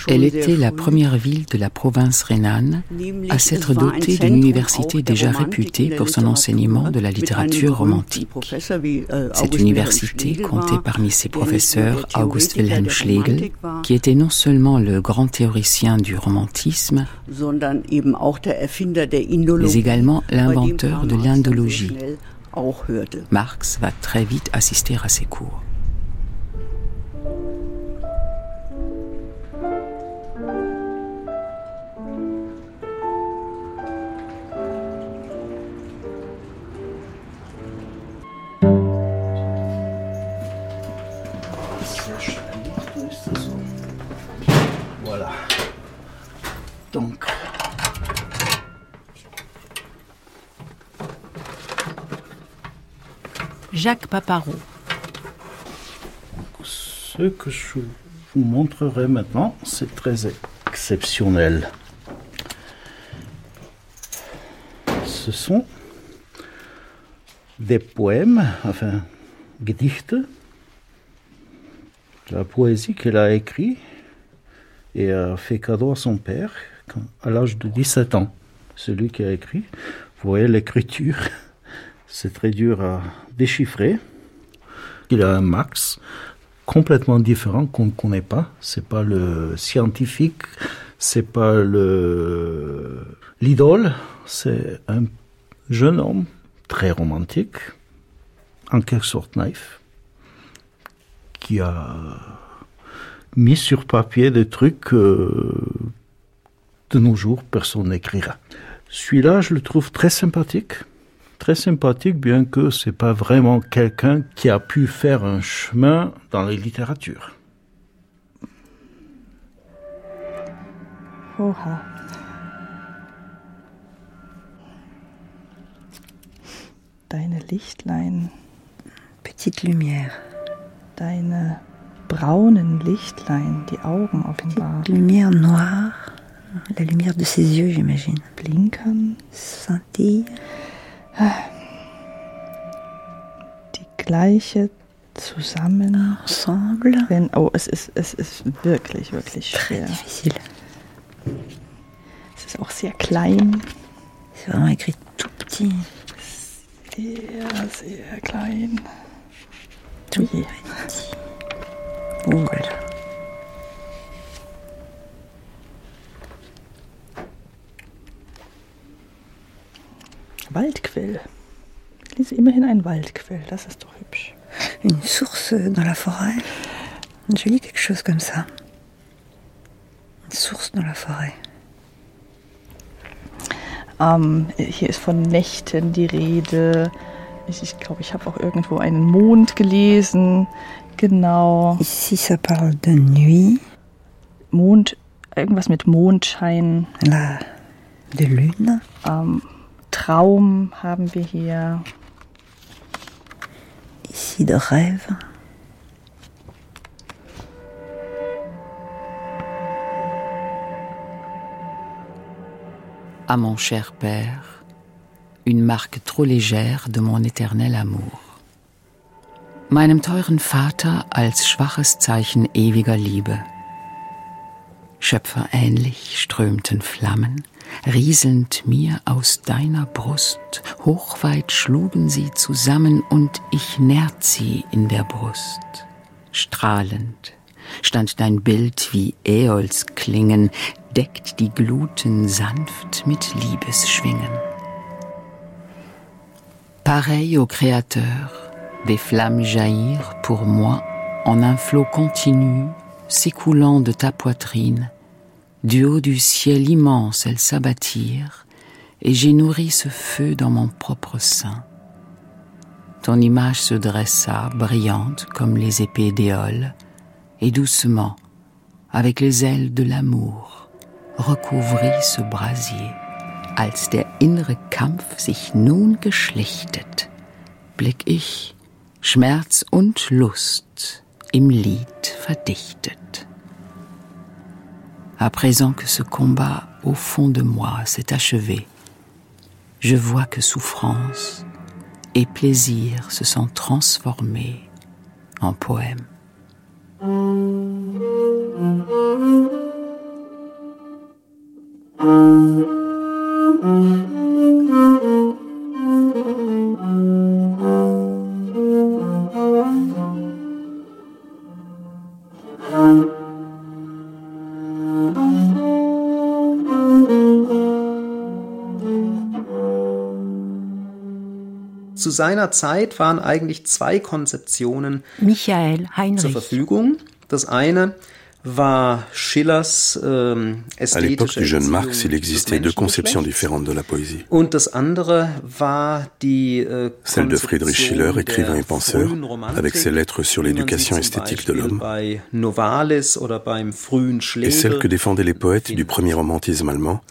[SPEAKER 5] Elle était la première ville de la province rhénane à s'être dotée d'une université déjà réputée pour son enseignement de la littérature romantique. Äh, Cette université comptait parmi ses professeurs August Wilhelm Schlegel, qui était non seulement le grand théoricien du romantisme, mais également l'inventeur de l'indologie. Marx va très vite assister à ses cours.
[SPEAKER 16] Voilà. Donc,
[SPEAKER 4] Jacques Paparot.
[SPEAKER 16] Ce que je vous montrerai maintenant, c'est très exceptionnel. Ce sont des poèmes, enfin, Gedichte, la poésie qu'elle a écrit et a fait cadeau à son père à l'âge de 17 ans. Celui qui a écrit, vous voyez l'écriture, c'est très dur à déchiffrer. Il a un max complètement différent qu'on ne connaît pas. C'est pas le scientifique, c'est pas le l'idole, c'est un jeune homme très romantique, en quelque sorte naïf, qui a mis sur papier des trucs que de nos jours personne n'écrira. Celui-là, je le trouve très sympathique très sympathique, bien que c'est pas vraiment quelqu'un qui a pu faire un chemin dans les littératures.
[SPEAKER 15] Oha. Deine Lichtlein.
[SPEAKER 8] Petite lumière.
[SPEAKER 15] Deine braunen Lichtlein, die Augen offenbar.
[SPEAKER 8] Petite lumière noire. La lumière de ses yeux, j'imagine.
[SPEAKER 15] Blinkern.
[SPEAKER 8] Scintille.
[SPEAKER 15] Die gleiche zusammen.
[SPEAKER 8] Ensemble.
[SPEAKER 15] Wenn, oh, es ist, es ist wirklich, wirklich schwer.
[SPEAKER 8] Très difficile.
[SPEAKER 15] Es ist auch sehr klein.
[SPEAKER 8] C'est vraiment écrit tout petit.
[SPEAKER 15] Sehr, sehr klein.
[SPEAKER 8] Tout petit. Oh, voilà.
[SPEAKER 15] Waldquell. Ich lese immerhin ein Waldquell, das ist doch hübsch.
[SPEAKER 8] Une source dans la forêt. Je lis quelque chose comme ça. Une source dans la forêt.
[SPEAKER 15] Ähm, hier ist von Nächten die Rede. Ich, ich glaube, ich habe auch irgendwo einen Mond gelesen. Genau.
[SPEAKER 8] Ici, ça parle de nuit.
[SPEAKER 15] Mond, irgendwas mit Mondschein.
[SPEAKER 8] La, de lune.
[SPEAKER 15] Ähm, Traum haben wir hier.
[SPEAKER 8] Ici de rêve.
[SPEAKER 5] À mon cher père, une marque trop légère de mon éternel amour. Meinem teuren Vater als schwaches Zeichen ewiger Liebe. Schöpferähnlich strömten Flammen, rieselnd mir aus deiner Brust, hochweit schlugen sie zusammen und ich nährt sie in der Brust. Strahlend stand dein Bild wie Äols Klingen, deckt die Gluten sanft mit Liebesschwingen. Pareil au Créateur, des flammes jaillirent pour moi en un flot continu s'écoulant de ta poitrine, du haut du ciel immense, elles s'abattirent, et j'ai nourri ce feu dans mon propre sein. Ton image se dressa, brillante comme les épées d'éole, et doucement, avec les ailes de l'amour, recouvrit ce brasier, als der innere Kampf sich nun geschlichtet, blick ich Schmerz und Lust im Lied verdichtet. À présent que ce combat au fond de moi s'est achevé, je vois que souffrance et plaisir se sont transformés en poème.
[SPEAKER 17] Zu seiner Zeit waren eigentlich zwei Konzeptionen
[SPEAKER 4] Michael Heinrich.
[SPEAKER 17] zur Verfügung. Das eine war Schillers ähm,
[SPEAKER 11] À l'époque du jeune Marx, il existait deux conceptions différentes de la poésie.
[SPEAKER 17] Und das andere war die äh,
[SPEAKER 11] Celle de Friedrich Schiller, écrivain et penseur, avec ses lettres sur l'éducation esthétique de l'homme, et celle que défendaient les poètes du premier romantisme allemand,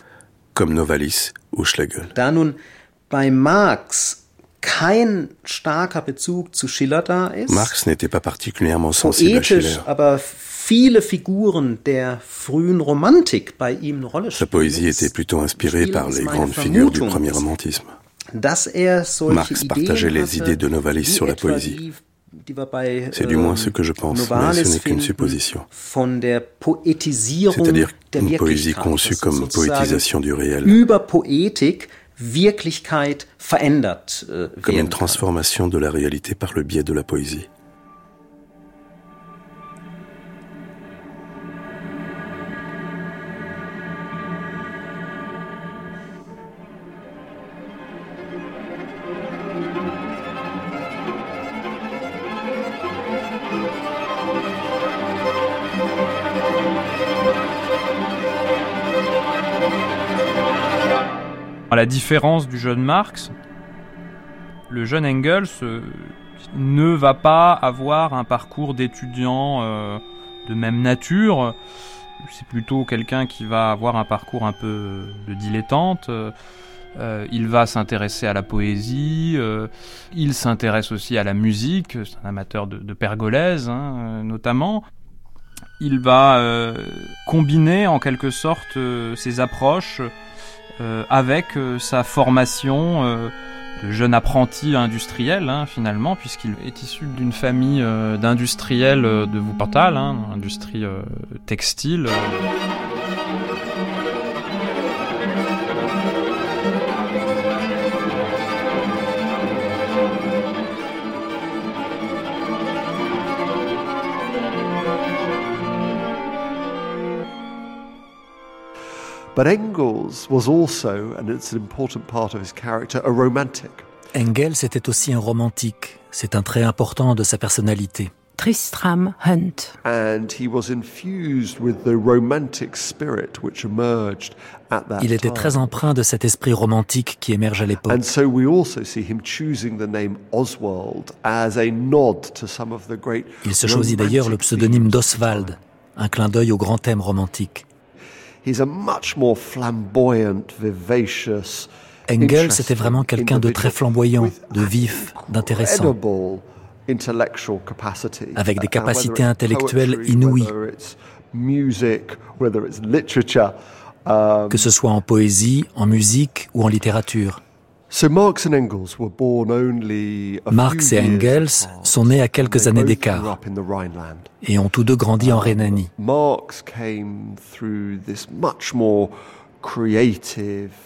[SPEAKER 11] comme Novalis ou Schlegel.
[SPEAKER 17] Da nun bei Marx kein starker Bezug zu Schiller da ist.
[SPEAKER 11] Marx n'était pas particulièrement sensible à Schiller.
[SPEAKER 17] aber viele Figuren der frühen Romantik bei ihm eine Rolle
[SPEAKER 11] Sa poésie était plutôt inspirée par les grandes figures du premier romantisme.
[SPEAKER 17] Dass er solche
[SPEAKER 11] Marx partageait les idées de Novalis sur la poésie. C'est du moins ce que je pense, mais ce n'est qu'une supposition. C'est-à-dire une poésie conçue comme poétisation du réel.
[SPEAKER 17] Über Poetik Wirklichkeit verändert äh,
[SPEAKER 11] Comme une transformation de la réalité par le biais de la poésie.
[SPEAKER 12] La différence du jeune Marx, le jeune Engels euh, ne va pas avoir un parcours d'étudiant euh, de même nature. C'est plutôt quelqu'un qui va avoir un parcours un peu de dilettante. Euh, il va s'intéresser à la poésie, il s'intéresse aussi à la musique, c'est un amateur de, de hein, notamment. Il va combiner en quelque sorte ses approches avec euh, sa formation euh, de jeune apprenti industriel hein, finalement, puisqu'il est issu d'une famille d'industriels de Wuppertal, hein, industrie textile.
[SPEAKER 18] But Engels was also, and it's an important part of his character, a romantic.
[SPEAKER 13] Engels était aussi un romantique. C'est un trait important de sa personnalité.
[SPEAKER 4] Tristram Hunt.
[SPEAKER 18] And he was infused with the romantic spirit which emerged at that
[SPEAKER 13] Il était très empreint de cet esprit romantique qui émerge à l'époque.
[SPEAKER 18] And so we also see him choosing the name Oswald as a nod to some of the great
[SPEAKER 13] Il se choisit d'ailleurs le pseudonyme d'Oswald, un clin d'œil au grand thème romantique. Engels était vraiment quelqu'un de très flamboyant, de vif, d'intéressant, avec des capacités intellectuelles inouïes, que ce soit en poésie, en musique ou en littérature. Marx et Engels sont nés à quelques années d'écart et ont tous deux grandi en Rhénanie.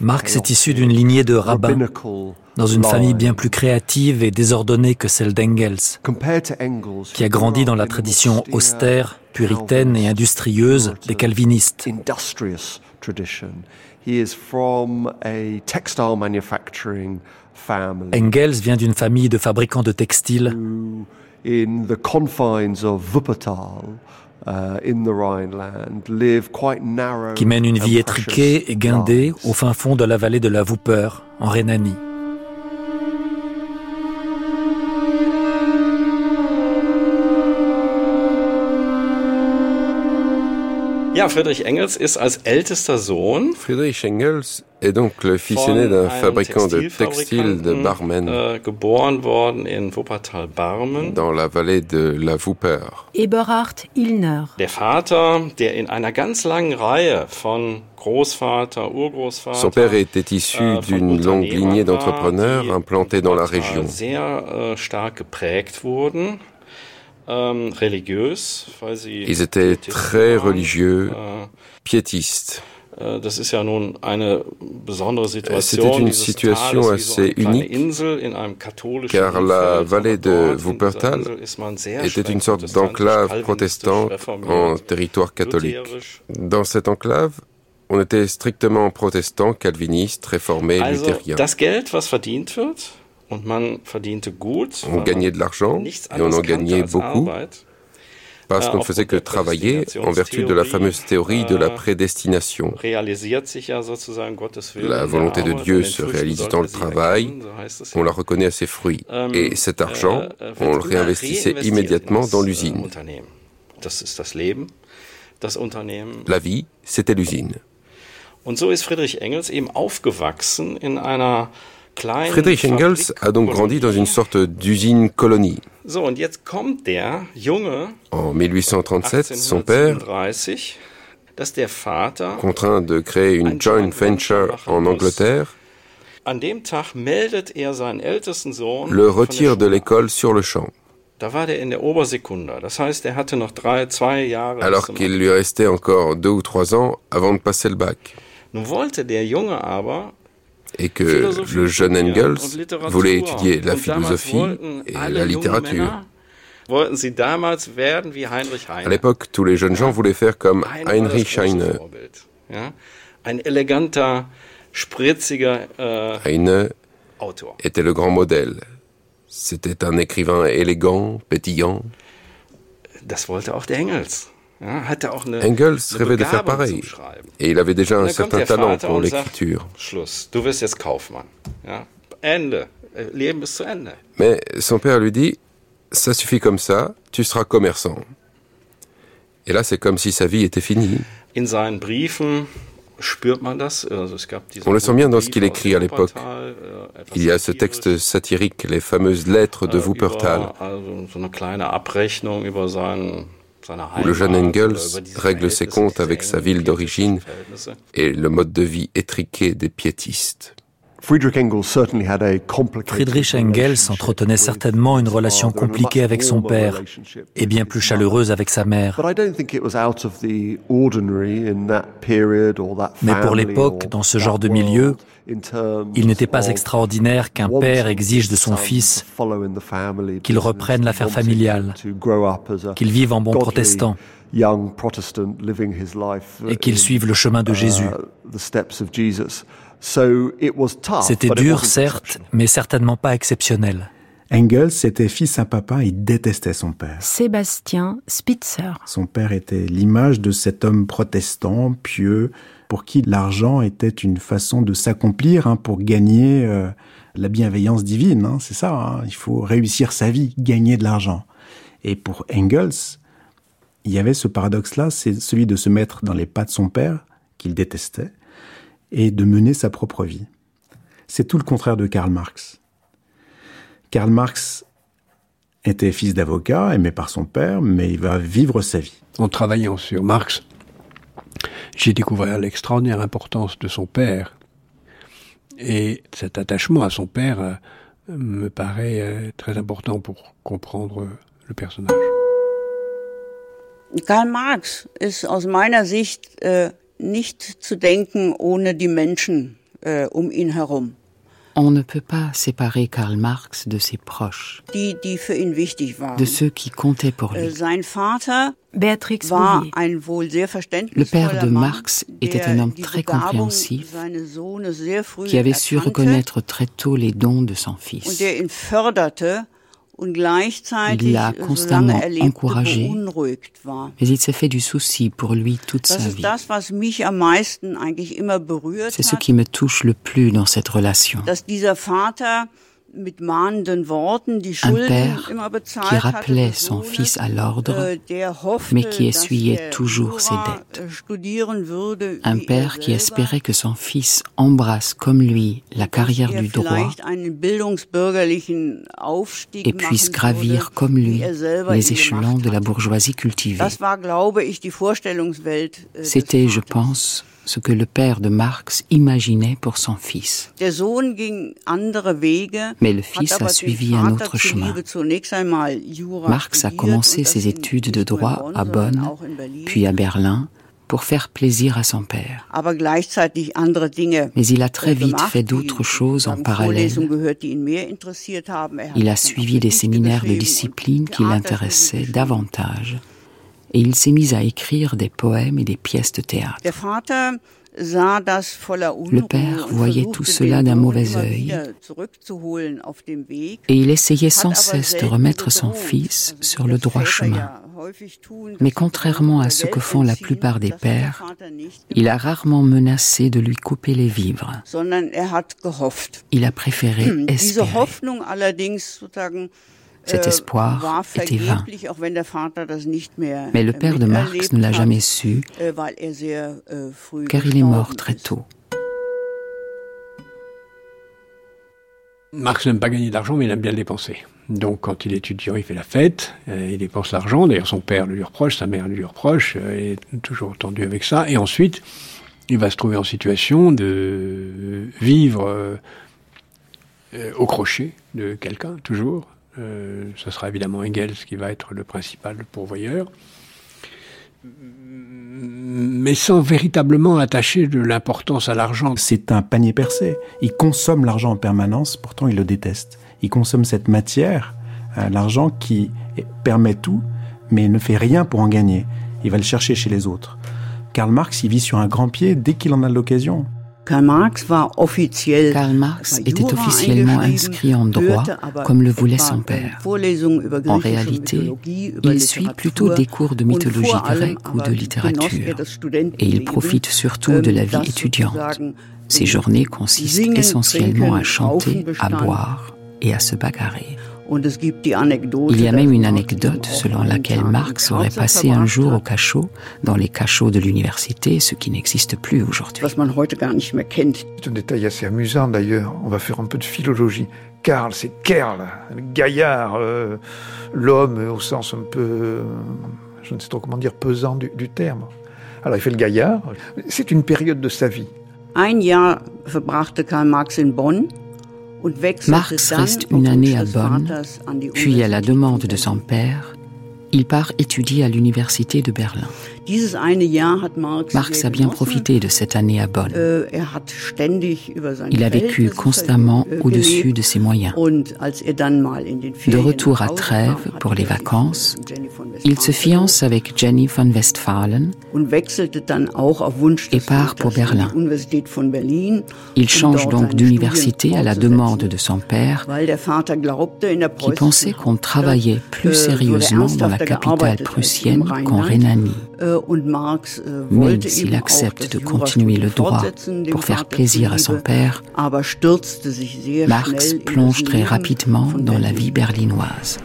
[SPEAKER 13] Marx est issu d'une lignée de rabbins dans une famille bien plus créative et désordonnée que celle d'Engels, qui a grandi dans la tradition austère, puritaine et industrieuse des calvinistes. Engels vient d'une famille de fabricants de textiles. Qui mène une vie étriquée et guindée au fin fond de la vallée de la Wupper, en Rhénanie.
[SPEAKER 19] Ja, Friedrich Engels ist als ältester Sohn.
[SPEAKER 10] Friedrich Engels est donc le fils aîné d'un fabricant de textiles de Barmen.
[SPEAKER 19] Äh, geboren worden in Wuppertal-Barmen.
[SPEAKER 10] Dans la vallée de la Wupper.
[SPEAKER 4] Eberhard Illner.
[SPEAKER 19] Der Vater, der in einer ganz langen Reihe von Großvater, Urgroßvater.
[SPEAKER 10] Son père était issu äh, d'une longue lignée d'entrepreneurs implantés dans la région.
[SPEAKER 19] Sehr äh, stark geprägt wurden. Ähm,
[SPEAKER 10] Ils étaient très religieux,
[SPEAKER 19] äh,
[SPEAKER 10] piétistes.
[SPEAKER 19] Äh, C'était
[SPEAKER 10] une situation assez unique, car la vallée de Wuppertal était une sorte d'enclave protestante en territoire catholique. Dans cette enclave, on était strictement protestant, calviniste, réformé, luthérien. On gagnait de l'argent et on en gagnait beaucoup parce qu'on ne faisait que travailler en vertu de la fameuse théorie de la äh, prédestination. La volonté de Dieu se réalise dans le travail, on la reconnaît à ses fruits.
[SPEAKER 19] Ähm,
[SPEAKER 10] et cet argent,
[SPEAKER 19] äh,
[SPEAKER 10] on le réinvestissait immédiatement dans l'usine. La vie, c'était l'usine.
[SPEAKER 19] Und so ist Friedrich Engels eben aufgewachsen in einer
[SPEAKER 10] Friedrich Engels a donc grandi dans une sorte d'usine-colonie. En 1837, son père, contraint de créer une joint venture en Angleterre,
[SPEAKER 19] er
[SPEAKER 10] le retire de l'école sur le champ.
[SPEAKER 19] Er
[SPEAKER 10] Alors qu'il lui restait encore deux ou trois ans avant de passer le bac et que le jeune Engels voulait étudier la philosophie et la littérature. À l'époque, tous les jeunes gens voulaient faire comme Heinrich Heine. Heine était le grand modèle. C'était un écrivain élégant, pétillant.
[SPEAKER 19] Das wollte auch der Engels.
[SPEAKER 10] Engels rêvait de faire pareil, et il avait déjà un certain talent pour l'écriture.
[SPEAKER 19] Äh,
[SPEAKER 10] Mais son père lui dit, ça suffit comme ça, tu seras commerçant. Et là, c'est comme si sa vie était finie. On le sent bien dans ce qu'il écrit à l'époque.
[SPEAKER 19] Äh,
[SPEAKER 10] Il y a ce texte satirique, les fameuses lettres de
[SPEAKER 19] äh,
[SPEAKER 10] Wuppertal où le jeune Engels règle ses comptes avec sa ville d'origine et le mode de vie étriqué des piétistes.
[SPEAKER 13] Friedrich Engels entretenait certainement une relation compliquée avec son père et bien plus chaleureuse avec sa mère. Mais pour l'époque, dans ce genre de milieu, il n'était pas extraordinaire qu'un père exige de son fils qu'il reprenne l'affaire familiale, qu'il vive en bon protestant et qu'il suive le chemin de Jésus. C'était dur, certes, mais certainement pas exceptionnel.
[SPEAKER 20] Engels était fils à papa, il détestait son père.
[SPEAKER 4] Sébastien Spitzer.
[SPEAKER 20] Son père était l'image de cet homme protestant, pieux, pour qui l'argent était une façon de s'accomplir hein, pour gagner euh, la bienveillance divine. Hein, c'est ça, hein. il faut réussir sa vie, gagner de l'argent. Et pour Engels, il y avait ce paradoxe-là, c'est celui de se mettre dans les pas de son père, qu'il détestait, et de mener sa propre vie. C'est tout le contraire de Karl Marx. Karl Marx était fils d'avocat, aimé par son père, mais il va vivre sa vie.
[SPEAKER 1] En travaillant sur Marx, j'ai découvert l'extraordinaire importance de son père. Et cet attachement à son père euh, me paraît euh, très important pour comprendre le personnage.
[SPEAKER 6] Karl Marx ist aus meiner Sicht äh, nicht zu denken ohne die Menschen äh, um ihn herum.
[SPEAKER 5] On ne peut pas séparer Karl Marx de ses proches,
[SPEAKER 6] die, die für ihn wichtig waren.
[SPEAKER 5] de ceux qui comptaient pour lui.
[SPEAKER 6] Äh, sein Vater
[SPEAKER 4] Béatrix
[SPEAKER 6] war ein wohl sehr
[SPEAKER 5] Le père de Marx était un homme très compréhensif, qui avait su reconnaître très tôt les dons de son fils.
[SPEAKER 6] Und der ihn förderte
[SPEAKER 5] il l'a constamment encouragé, mais il s'est fait du souci pour lui toute sa vie. C'est ce qui me touche le plus dans cette relation. Un père qui rappelait son fils à l'ordre,
[SPEAKER 6] äh,
[SPEAKER 5] mais qui essuyait toujours ses dettes.
[SPEAKER 6] Äh,
[SPEAKER 5] Un père qui espérait que son fils embrasse comme lui la carrière du droit et puisse gravir comme lui
[SPEAKER 6] er
[SPEAKER 5] les échelons de la bourgeoisie cultivée.
[SPEAKER 6] äh,
[SPEAKER 5] C'était, je pense, ce que le père de Marx imaginait pour son fils. Mais le fils a suivi un autre chemin. Marx a commencé ses études de droit à Bonn, puis à Berlin, pour faire plaisir à son père. Mais il a très vite fait d'autres choses en parallèle. Il a suivi des séminaires de discipline qui l'intéressaient davantage et il s'est mis à écrire des poèmes et des pièces de théâtre. Le père voyait tout cela d'un mauvais œil et il essayait sans cesse de remettre son fils sur le droit chemin. Mais contrairement à ce que font la plupart des pères, il a rarement menacé de lui couper les vivres. Il a préféré espérer. Cet espoir était vain. Mais le père de Marx ne l'a jamais su, car il est mort très tôt.
[SPEAKER 1] Marx n'aime pas gagner d'argent, mais il aime bien le dépenser. Donc, quand il est étudiant, il fait la fête, il dépense l'argent. D'ailleurs, son père le lui reproche, sa mère le lui reproche, il est toujours tendu avec ça. Et ensuite, il va se trouver en situation de vivre au crochet de quelqu'un, toujours, euh, ce sera évidemment Engels qui va être le principal pourvoyeur, mais sans véritablement attacher de l'importance à l'argent.
[SPEAKER 20] C'est un panier percé. Il consomme l'argent en permanence, pourtant il le déteste. Il consomme cette matière, euh, l'argent qui permet tout, mais ne fait rien pour en gagner. Il va le chercher chez les autres. Karl Marx, il vit sur un grand pied dès qu'il en a l'occasion.
[SPEAKER 5] Karl Marx, était officiellement inscrit en droit, comme le voulait son père. En réalité, il suit plutôt des cours de mythologie grecque ou de littérature, et il profite surtout de la vie étudiante. Ses journées consistent essentiellement à chanter, à boire et à se bagarrer. Il y a même une anecdote selon laquelle Marx aurait passé un jour au cachot, dans les cachots de l'université, ce qui n'existe plus aujourd'hui.
[SPEAKER 3] C'est un détail assez amusant d'ailleurs. On va faire un peu de philologie. Karl, c'est Kerl, le gaillard, euh, l'homme au sens un peu, euh, je ne sais trop comment dire, pesant du, du terme. Alors il fait le gaillard. C'est une période de sa vie.
[SPEAKER 6] Un Jahr verbrachte Karl Marx in Bonn.
[SPEAKER 5] Marx reste une année à Bonn, puis à la demande de son père, il part étudier à l'université de Berlin. Marx a bien profité de cette année à Bonn.
[SPEAKER 6] Äh, er
[SPEAKER 5] il a vécu constamment
[SPEAKER 6] äh,
[SPEAKER 5] au-dessus de ses moyens.
[SPEAKER 6] Er
[SPEAKER 5] de retour à Trèves pour les vacances, il se fiance avec Jenny von Westphalen et part pour Berlin. Il change donc d'université à la demande de son père, qui pensait qu'on travaillait plus
[SPEAKER 6] äh,
[SPEAKER 5] sérieusement dans la capitale prussienne qu'en Rhénanie. Même s'il accepte de continuer le droit pour faire plaisir à son père, Marx plonge très rapidement dans la vie berlinoise.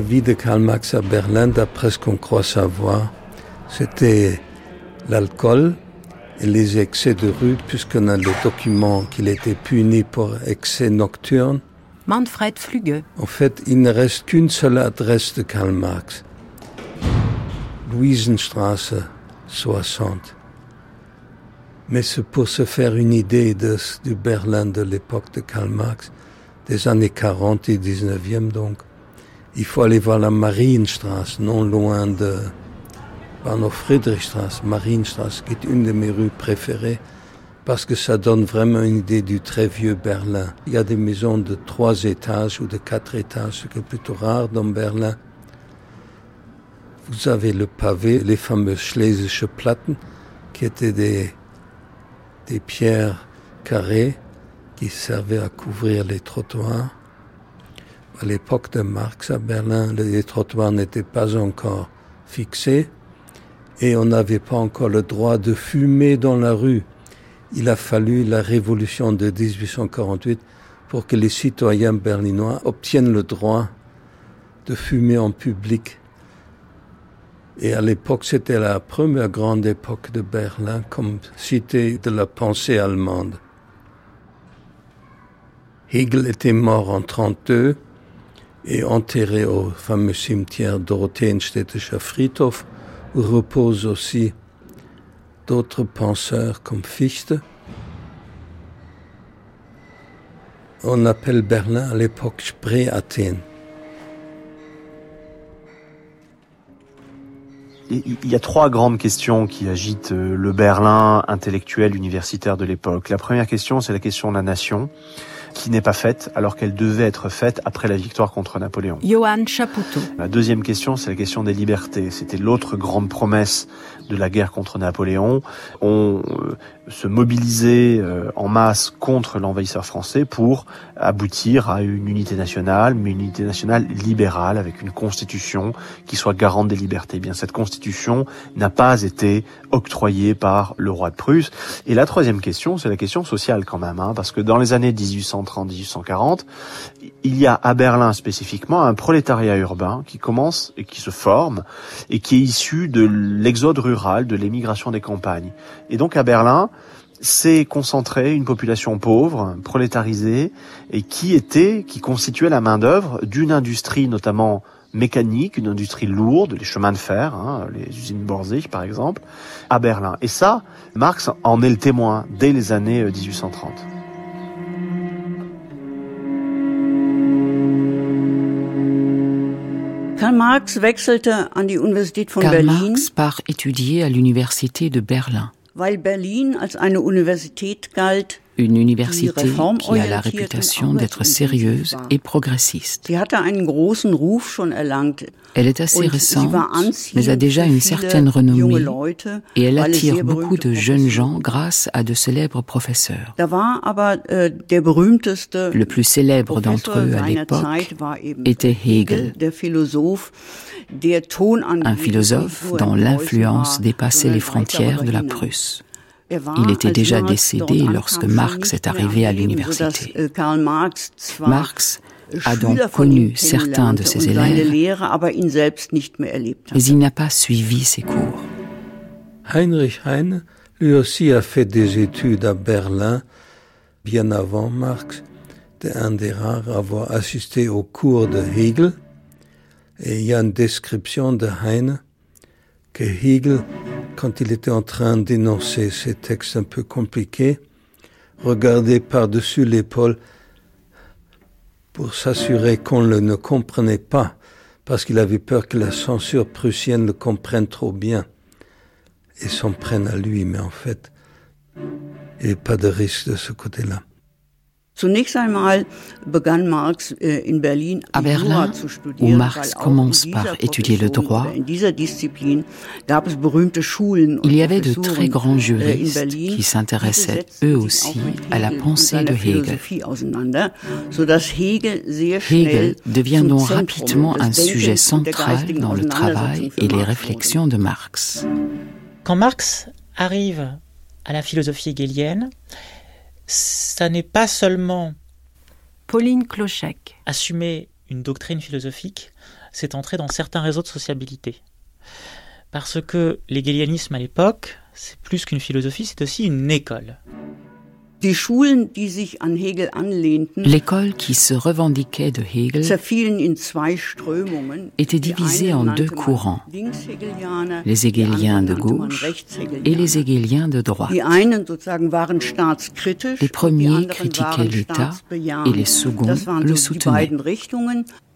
[SPEAKER 21] La vie de Karl Marx à Berlin, d'après ce qu'on croit savoir, c'était l'alcool et les excès de rue, puisqu'on a le document qu'il était puni pour excès nocturne.
[SPEAKER 4] Manfred Flüge.
[SPEAKER 21] En fait, il ne reste qu'une seule adresse de Karl Marx. Louisenstrasse 60. Mais c'est pour se faire une idée de, du Berlin de l'époque de Karl Marx, des années 40 et 19e donc il faut aller voir la Marienstrasse, non loin de Bahnhof Friedrichstrasse, Marienstrasse, qui est une de mes rues préférées, parce que ça donne vraiment une idée du très vieux Berlin. Il y a des maisons de trois étages ou de quatre étages, ce qui est plutôt rare dans Berlin. Vous avez le pavé, les fameux Schlesische Platten, qui étaient des, des pierres carrées qui servaient à couvrir les trottoirs. À l'époque de Marx à Berlin, les trottoirs n'étaient pas encore fixés et on n'avait pas encore le droit de fumer dans la rue. Il a fallu la révolution de 1848 pour que les citoyens berlinois obtiennent le droit de fumer en public. Et à l'époque, c'était la première grande époque de Berlin comme cité de la pensée allemande. Hegel était mort en 32 et enterré au fameux cimetière Dorotheenstädtischer Friedhof où reposent aussi d'autres penseurs comme Fichte. On appelle Berlin à l'époque Spree-Athen.
[SPEAKER 22] Il y a trois grandes questions qui agitent euh, le Berlin intellectuel universitaire de l'époque. La première question, c'est la question de la nation qui n'est pas faite alors qu'elle devait être faite après la victoire contre Napoléon.
[SPEAKER 4] Johann Chapoutot.
[SPEAKER 22] La deuxième question, c'est la question des libertés. C'était l'autre grande promesse de la guerre contre Napoléon. On euh, se mobiliser euh, en masse contre l'envahisseur français pour aboutir à une unité nationale, mais une unité nationale libérale avec une constitution qui soit garante des libertés. Eh bien, cette constitution n'a pas été octroyée par le roi de Prusse. Et la troisième question, c'est la question sociale quand même, hein, parce que dans les années 1830-1840, il y a à Berlin spécifiquement un prolétariat urbain qui commence et qui se forme et qui est issu de l'exode rural, de l'émigration des campagnes. Et donc à Berlin, c'est concentrer une population pauvre, prolétarisée, et qui était, qui constituait la main d'œuvre d'une industrie notamment mécanique, une industrie lourde, les chemins de fer, hein, les usines Borzig par exemple, à Berlin. Et ça, Marx en est le témoin dès les années 1830.
[SPEAKER 6] Karl Marx wechselte an die Universität von
[SPEAKER 5] Karl
[SPEAKER 6] Berlin.
[SPEAKER 5] Marx part étudier à l'université de Berlin.
[SPEAKER 6] Weil Berlin als eine Universität galt,
[SPEAKER 5] une université qui a la réputation d'être sérieuse et progressiste. Elle est assez récente, mais a déjà une certaine renommée et elle attire beaucoup de jeunes gens grâce à de célèbres professeurs.
[SPEAKER 6] Äh,
[SPEAKER 5] Le plus célèbre d'entre eux à l'époque était Hegel, un philosophe dont l'influence dépassait les frontières de la Prusse. Il était déjà décédé lorsque Marx est arrivé à l'université.
[SPEAKER 6] Äh,
[SPEAKER 5] Marx a donc connu certains de ses élèves, mais il n'a pas suivi ses cours.
[SPEAKER 21] Heinrich Heine, lui aussi, a fait des études à Berlin bien avant Marx. C'était un des rares à avoir assisté aux cours de Hegel. Et il y a une description de Heine que Hegel quand il était en train d'énoncer ces textes un peu compliqués, regardait par-dessus l'épaule pour s'assurer qu'on le ne comprenait pas, parce qu'il avait peur que la censure prussienne le comprenne trop bien et s'en prenne à lui, mais en fait, il n'y avait pas de risque de ce côté-là.
[SPEAKER 6] Zunächst einmal begann Marx äh, in Berlin
[SPEAKER 5] à Berlin, où Marx commence par étudier le droit, il y avait de très grands äh, juristes qui s'intéressaient eux aussi à la pensée de Hegel. Hegel devient donc rapidement un sujet central dans le travail et les réflexions de Marx.
[SPEAKER 2] Quand Marx arrive à la philosophie hegelienne, ça n'est pas seulement
[SPEAKER 4] Pauline Clochec.
[SPEAKER 2] Assumer une doctrine philosophique, c'est entrer dans certains réseaux de sociabilité. Parce que l'hégélianisme à l'époque, c'est plus qu'une philosophie, c'est aussi une école.
[SPEAKER 5] L'école qui se revendiquait de Hegel était divisée en deux courants, les hegeliens de gauche et les hegeliens de droite. Les premiers critiquaient l'État et les seconds le soutenaient.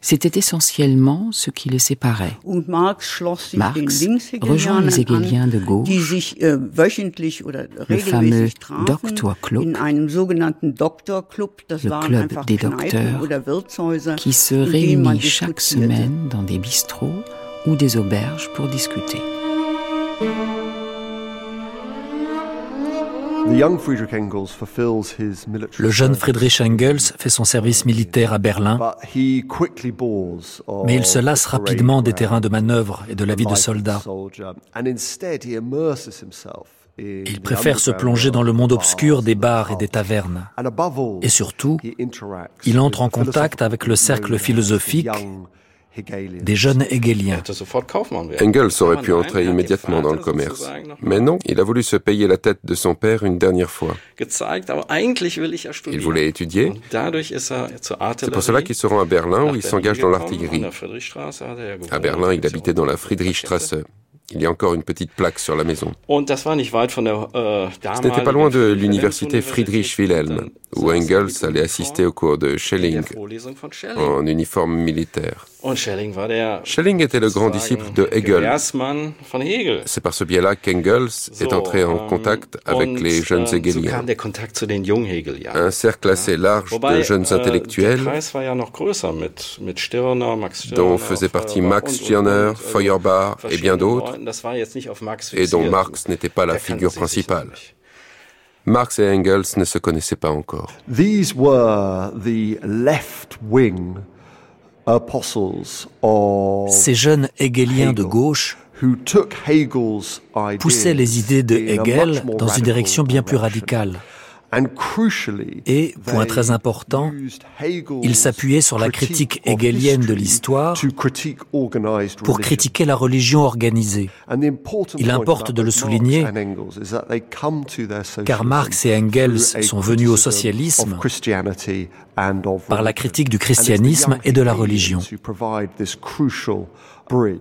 [SPEAKER 5] C'était essentiellement ce qui les séparait. Marx rejoint les Hegeliens de gauche,
[SPEAKER 6] äh,
[SPEAKER 5] le fameux Doctor Club, le club des docteurs, qui se réunit chaque semaine dans des bistrots ou des auberges pour discuter.
[SPEAKER 13] Le jeune Friedrich Engels fait son service militaire à Berlin, mais il se lasse rapidement des terrains de manœuvre et de la vie de soldat. Il préfère se plonger dans le monde obscur des bars et des tavernes. Et surtout, il entre en contact avec le cercle philosophique des jeunes hegeliens.
[SPEAKER 10] Engels aurait pu entrer immédiatement dans le commerce. Mais non, il a voulu se payer la tête de son père une dernière fois. Il voulait étudier. C'est pour cela qu'il se rend à Berlin où il s'engage dans l'artillerie. À Berlin, il habitait dans la Friedrichstrasse. Il y a encore une petite plaque sur la maison.
[SPEAKER 19] Äh,
[SPEAKER 10] Ce n'était pas loin de l'université Friedrich Wilhelm, où Engels allait assister au cours de Schelling en uniforme militaire. Schelling était le grand disciple de Hegel. C'est par ce biais-là qu'Engels est entré en ähm, contact avec les jeunes
[SPEAKER 19] äh,
[SPEAKER 10] Hegeliens. Un cercle assez large de jeunes
[SPEAKER 19] äh,
[SPEAKER 10] intellectuels, dont faisaient partie Max Stirner, Feuerbach et bien d'autres, et dont Marx n'était pas la figure principale. Marx et Engels ne se connaissaient pas encore.
[SPEAKER 18] These were the left wing apostles of
[SPEAKER 13] Ces jeunes hegeliens de gauche poussaient les idées de Hegel dans une direction bien plus radicale. Et, point très important, il s'appuyait sur la critique hegelienne de l'histoire pour critiquer la religion organisée. Il importe de le souligner, car Marx et Engels sont venus au socialisme par la critique du christianisme et de la religion.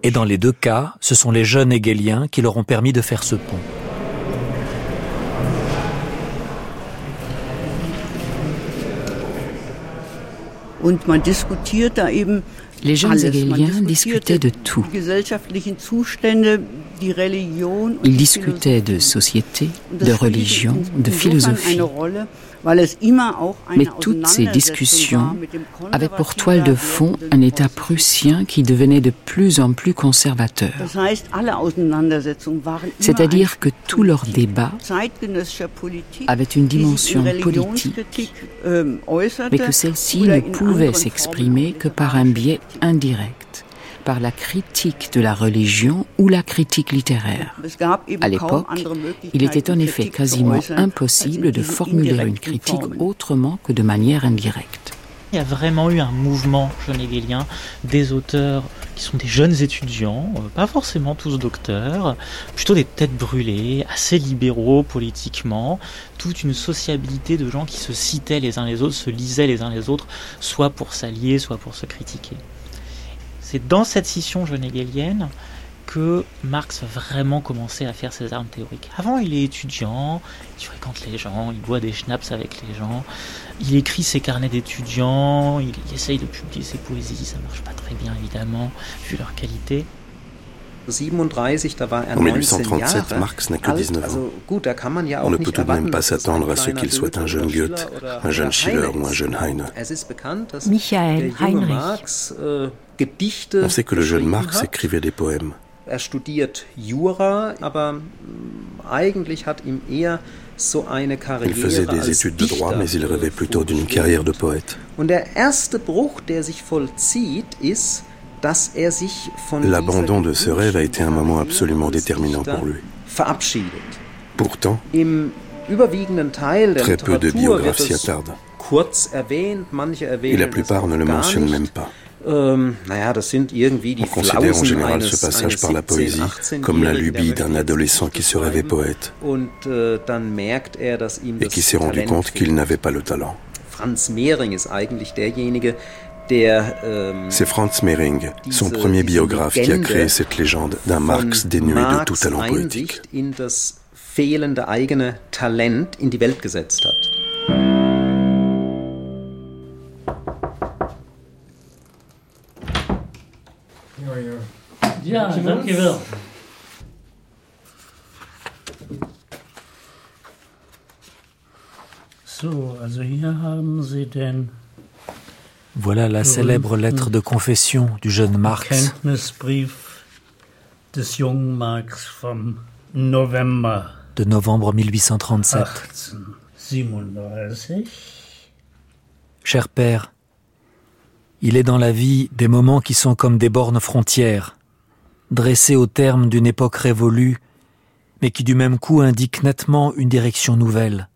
[SPEAKER 13] Et dans les deux cas, ce sont les jeunes hegeliens qui leur ont permis de faire ce pont.
[SPEAKER 5] Les jeunes hegeliens discutaient de tout. Ils discutaient de société, de religion, de philosophie. Mais toutes ces discussions avaient pour toile de fond un État prussien qui devenait de plus en plus conservateur. C'est-à-dire que tous leurs débats avaient une dimension politique, mais que celle-ci ne pouvait s'exprimer que par un biais indirect par la critique de la religion ou la critique littéraire. À l'époque, il était en effet quasiment impossible de formuler une critique autrement que de manière indirecte.
[SPEAKER 2] Il y a vraiment eu un mouvement jeune hegelien des auteurs qui sont des jeunes étudiants, euh, pas forcément tous docteurs, plutôt des têtes brûlées, assez libéraux politiquement, toute une sociabilité de gens qui se citaient les uns les autres, se lisaient les uns les autres, soit pour s'allier, soit pour se critiquer. C'est dans cette scission jeune hegelienne que Marx va vraiment commencer à faire ses armes théoriques. Avant, il est étudiant, il fréquente les gens, il boit des schnapps avec les gens, il écrit ses carnets d'étudiants, il, essaye de publier ses poésies, ça marche pas très bien évidemment, vu leur qualité.
[SPEAKER 11] En 1837, Marx n'a que 19 ans. On ne peut tout de même pas s'attendre à ce qu'il soit un jeune Goethe, un jeune Schiller ou un jeune Heine.
[SPEAKER 4] Michael Heinrich.
[SPEAKER 11] On sait que le jeune Marx écrivait des poèmes.
[SPEAKER 17] Er studiert Jura, aber eigentlich hat ihm eher so eine Karriere
[SPEAKER 11] Il faisait des études de droit, mais il rêvait plutôt d'une carrière de poète.
[SPEAKER 17] Und der erste Bruch, der sich vollzieht, ist, dass er sich von
[SPEAKER 11] L'abandon de ce rêve a été un moment absolument déterminant pour lui.
[SPEAKER 17] Verabschiedet.
[SPEAKER 11] Pourtant,
[SPEAKER 17] Im überwiegenden Teil der
[SPEAKER 11] très peu de biographes s'y attardent.
[SPEAKER 17] Kurz erwähnt, manche erwähnen
[SPEAKER 11] Et la plupart ne le mentionnent même pas.
[SPEAKER 17] Ähm, naja, das sind irgendwie die
[SPEAKER 11] On considère en général ce passage par la poésie comme la lubie d'un adolescent qui se rêvait poète
[SPEAKER 17] und, äh, dann merkt er, dass ihm
[SPEAKER 11] et qui s'est rendu compte qu'il n'avait pas le talent.
[SPEAKER 17] Franz Mehring ist eigentlich derjenige, der, ähm,
[SPEAKER 11] C'est Franz Mehring, son premier biographe, qui a créé cette légende d'un Marx dénué de tout talent poétique.
[SPEAKER 17] in das fehlende eigene Talent in die Welt gesetzt hat.
[SPEAKER 23] Ja, dankjewel. So, also hier haben Sie den
[SPEAKER 13] Voilà la célèbre lettre de confession du jeune Marx.
[SPEAKER 23] des jungen Marx vom November
[SPEAKER 13] de novembre 1837. Cher père, il est dans la vie des moments qui sont comme des bornes frontières, dressées au terme d'une époque révolue, mais qui du même coup indiquent nettement une direction nouvelle.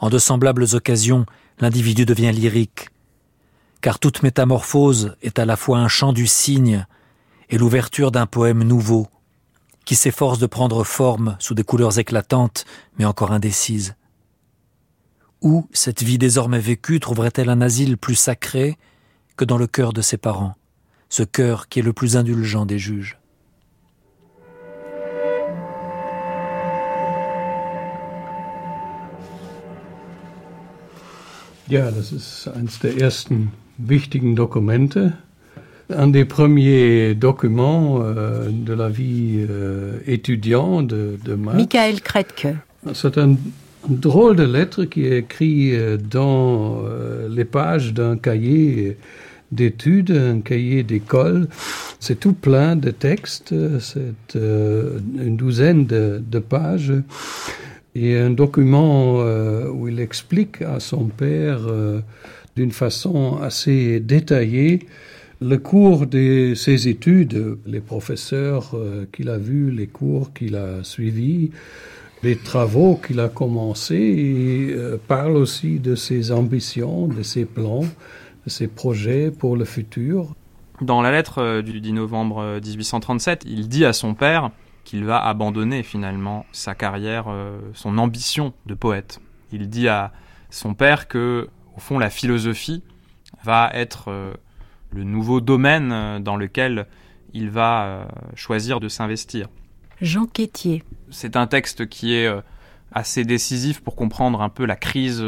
[SPEAKER 13] En de semblables occasions, l'individu devient lyrique, car toute métamorphose est à la fois un chant du cygne et l'ouverture d'un poème nouveau, qui s'efforce de prendre forme sous des couleurs éclatantes, mais encore indécises. Où cette vie désormais vécue trouverait-elle un asile plus sacré que dans le cœur de ses parents, ce cœur qui est le plus indulgent des juges?
[SPEAKER 24] Ja, das ist eines der ersten wichtigen Dokumente. Un des premiers documents euh, de la vie euh, étudiant de, de Marx.
[SPEAKER 4] Michael Kretke.
[SPEAKER 24] C'est un, drôle de lettre qui est écrit euh, dans euh, les pages d'un cahier d'études, un cahier d'école. C'est tout plein de textes, c'est euh, une douzaine de, de pages et un document où il explique à son père d'une façon assez détaillée le cours de ses études, les professeurs qu'il a vus, les cours qu'il a suivis, les travaux qu'il a commencés, et parle aussi de ses ambitions, de ses plans, de ses projets pour le futur.
[SPEAKER 12] Dans la lettre du 10 novembre 1837, il dit à son père qu'il va abandonner finalement sa carrière, euh, son ambition de poète. Il dit à son père que, au fond, la philosophie va être euh, le nouveau domaine euh, dans lequel il va choisir de s'investir.
[SPEAKER 4] Jean Quétier.
[SPEAKER 12] C'est un texte qui est assez décisif pour comprendre un peu la crise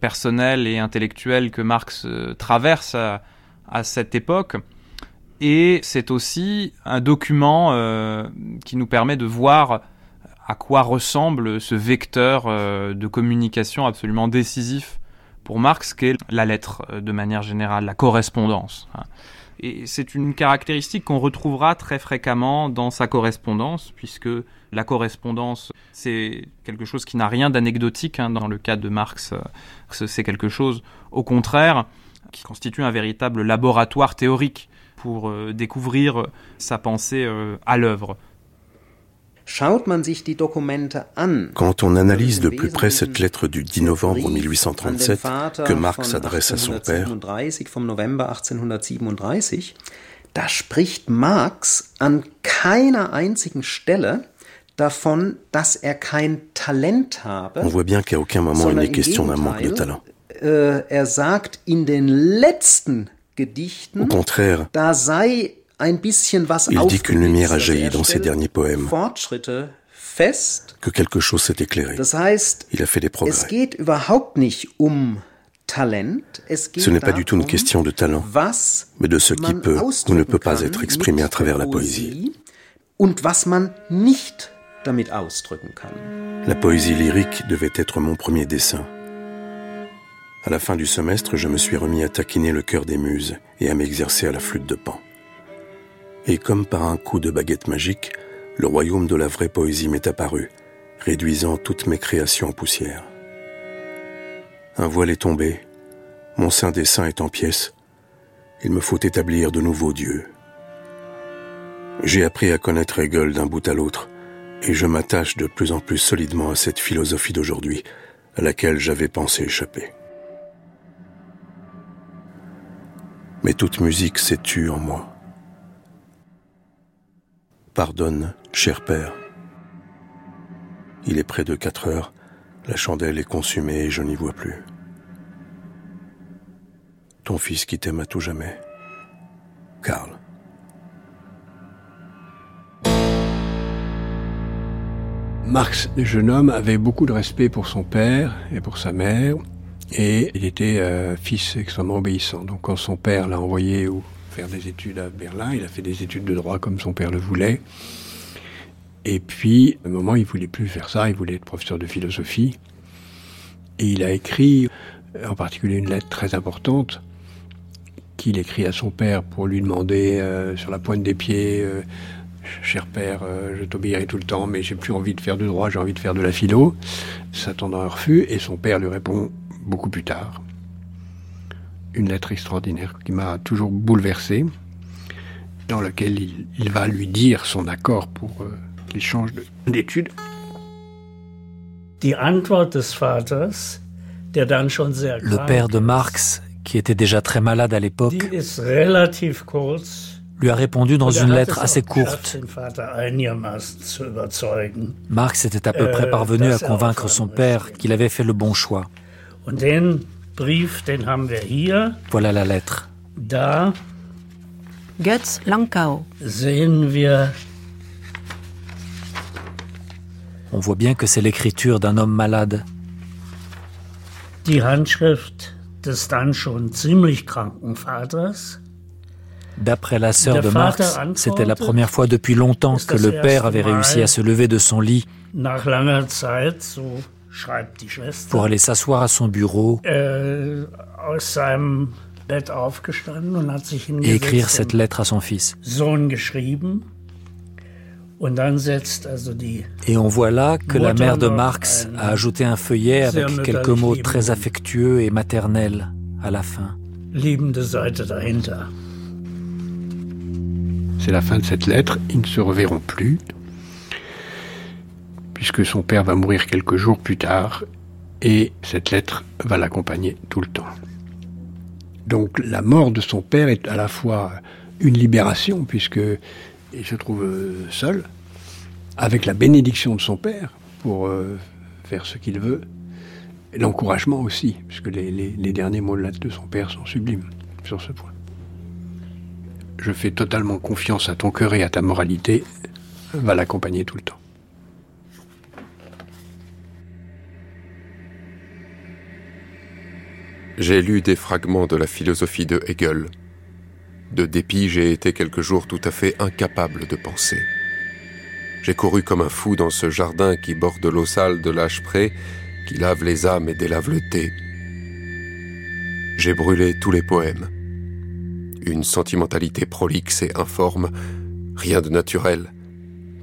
[SPEAKER 12] personnelle et intellectuelle que Marx traverse à cette époque. Et c'est aussi un document euh, qui nous permet de voir à quoi ressemble ce vecteur euh, de communication absolument décisif pour Marx, qu'est la lettre euh, de manière générale, la correspondance. Et c'est une caractéristique qu'on retrouvera très fréquemment dans sa correspondance, puisque la correspondance, c'est quelque chose qui n'a rien d'anecdotique hein, dans le cas de Marx. C'est quelque chose, au contraire, qui constitue un véritable laboratoire théorique pour euh, découvrir sa pensée euh, à l'œuvre.
[SPEAKER 11] Quand on analyse de plus près cette lettre du 10 novembre 1837 que Marx adresse à son père,
[SPEAKER 17] da spricht Marx an keiner einzigen Stelle davon, dass er kein Talent habe.
[SPEAKER 11] On voit bien qu'à aucun moment il n'est question d'un manque de talent.
[SPEAKER 17] Äh, er sagt in den letzten
[SPEAKER 11] au contraire, il dit qu'une lumière a jailli dans ses derniers poèmes, que quelque chose s'est éclairé. Il a fait des progrès.
[SPEAKER 17] Um
[SPEAKER 11] ce n'est pas du tout une question de talent, mais de ce qui peut ou ne peut pas être exprimé à travers la poésie. La poésie lyrique devait être mon premier dessin. À la fin du semestre, je me suis remis à taquiner le cœur des muses et à m'exercer à la flûte de pan. Et comme par un coup de baguette magique, le royaume de la vraie poésie m'est apparu, réduisant toutes mes créations en poussière. Un voile est tombé, mon saint dessin est en pièces, il me faut établir de nouveaux dieux. J'ai appris à connaître Hegel d'un bout à l'autre, et je m'attache de plus en plus solidement à cette philosophie d'aujourd'hui, à laquelle j'avais pensé échapper. mais toute musique s'est tue en moi. Pardonne, cher père. Il est près de quatre heures, la chandelle est consumée et je n'y vois plus. Ton fils qui t'aime à tout jamais. Karl.
[SPEAKER 1] Marx, le jeune homme, avait beaucoup de respect pour son père et pour sa mère. Et il était euh, fils extrêmement obéissant. Donc quand son père l'a envoyé au faire des études à Berlin. Il a fait des études de droit comme son père le voulait. Et puis, à un moment, il voulait plus faire ça, il voulait être professeur de philosophie. Et il a écrit, en particulier une lettre très importante, qu'il écrit à son père pour lui demander euh, sur la pointe des pieds, euh, cher père, euh, je t'obéirai tout le temps, mais j'ai plus envie de faire de droit, j'ai envie de faire de la philo. S'attendant un refus, et son père lui répond beaucoup plus tard. Une lettre extraordinaire qui m'a toujours bouleversé, dans laquelle il, va lui dire son accord pour qu'il change d'études.
[SPEAKER 13] Le père de Marx qui était déjà très malade à l'époque, lui a répondu dans une lettre assez courte. Marx était à peu près parvenu à convaincre son père qu'il avait fait le bon choix. Voilà la lettre.
[SPEAKER 4] Götz Lankau.
[SPEAKER 13] On voit bien que c'est l'écriture d'un homme malade.
[SPEAKER 23] Die Handschrift des dann schon ziemlich kranken Vaters.
[SPEAKER 13] D'après la sœur de Marx, c'était la première fois depuis longtemps que le père avait réussi à se lever de son lit pour aller s'asseoir à son bureau
[SPEAKER 23] äh,
[SPEAKER 13] et écrire cette lettre à son fils. Et on voit là que la mère de Marx a ajouté un feuillet avec quelques mots très affectueux et maternels à la fin.
[SPEAKER 1] C'est la fin de cette lettre, ils ne se reverront plus, puisque son père va mourir quelques jours plus tard, et cette lettre va l'accompagner tout le temps. Donc la mort de son père est à la fois une libération, puisque il se trouve euh, seul, avec la bénédiction de son père pour euh, faire ce qu'il veut, et l'encouragement aussi, puisque les, les, derniers mots de son père sont sublimes sur ce point. Je fais totalement confiance à ton cœur et à ta moralité, va l'accompagner tout le temps.
[SPEAKER 10] J'ai lu des fragments de la philosophie de Hegel. De dépit, j'ai été quelques jours tout à fait incapable de penser. J'ai couru comme un fou dans ce jardin qui borde l'eau sale de l'âge près, qui lave les âmes et délave le thé. J'ai brûlé tous les poèmes. Une sentimentalité prolixe et informe, rien de naturel.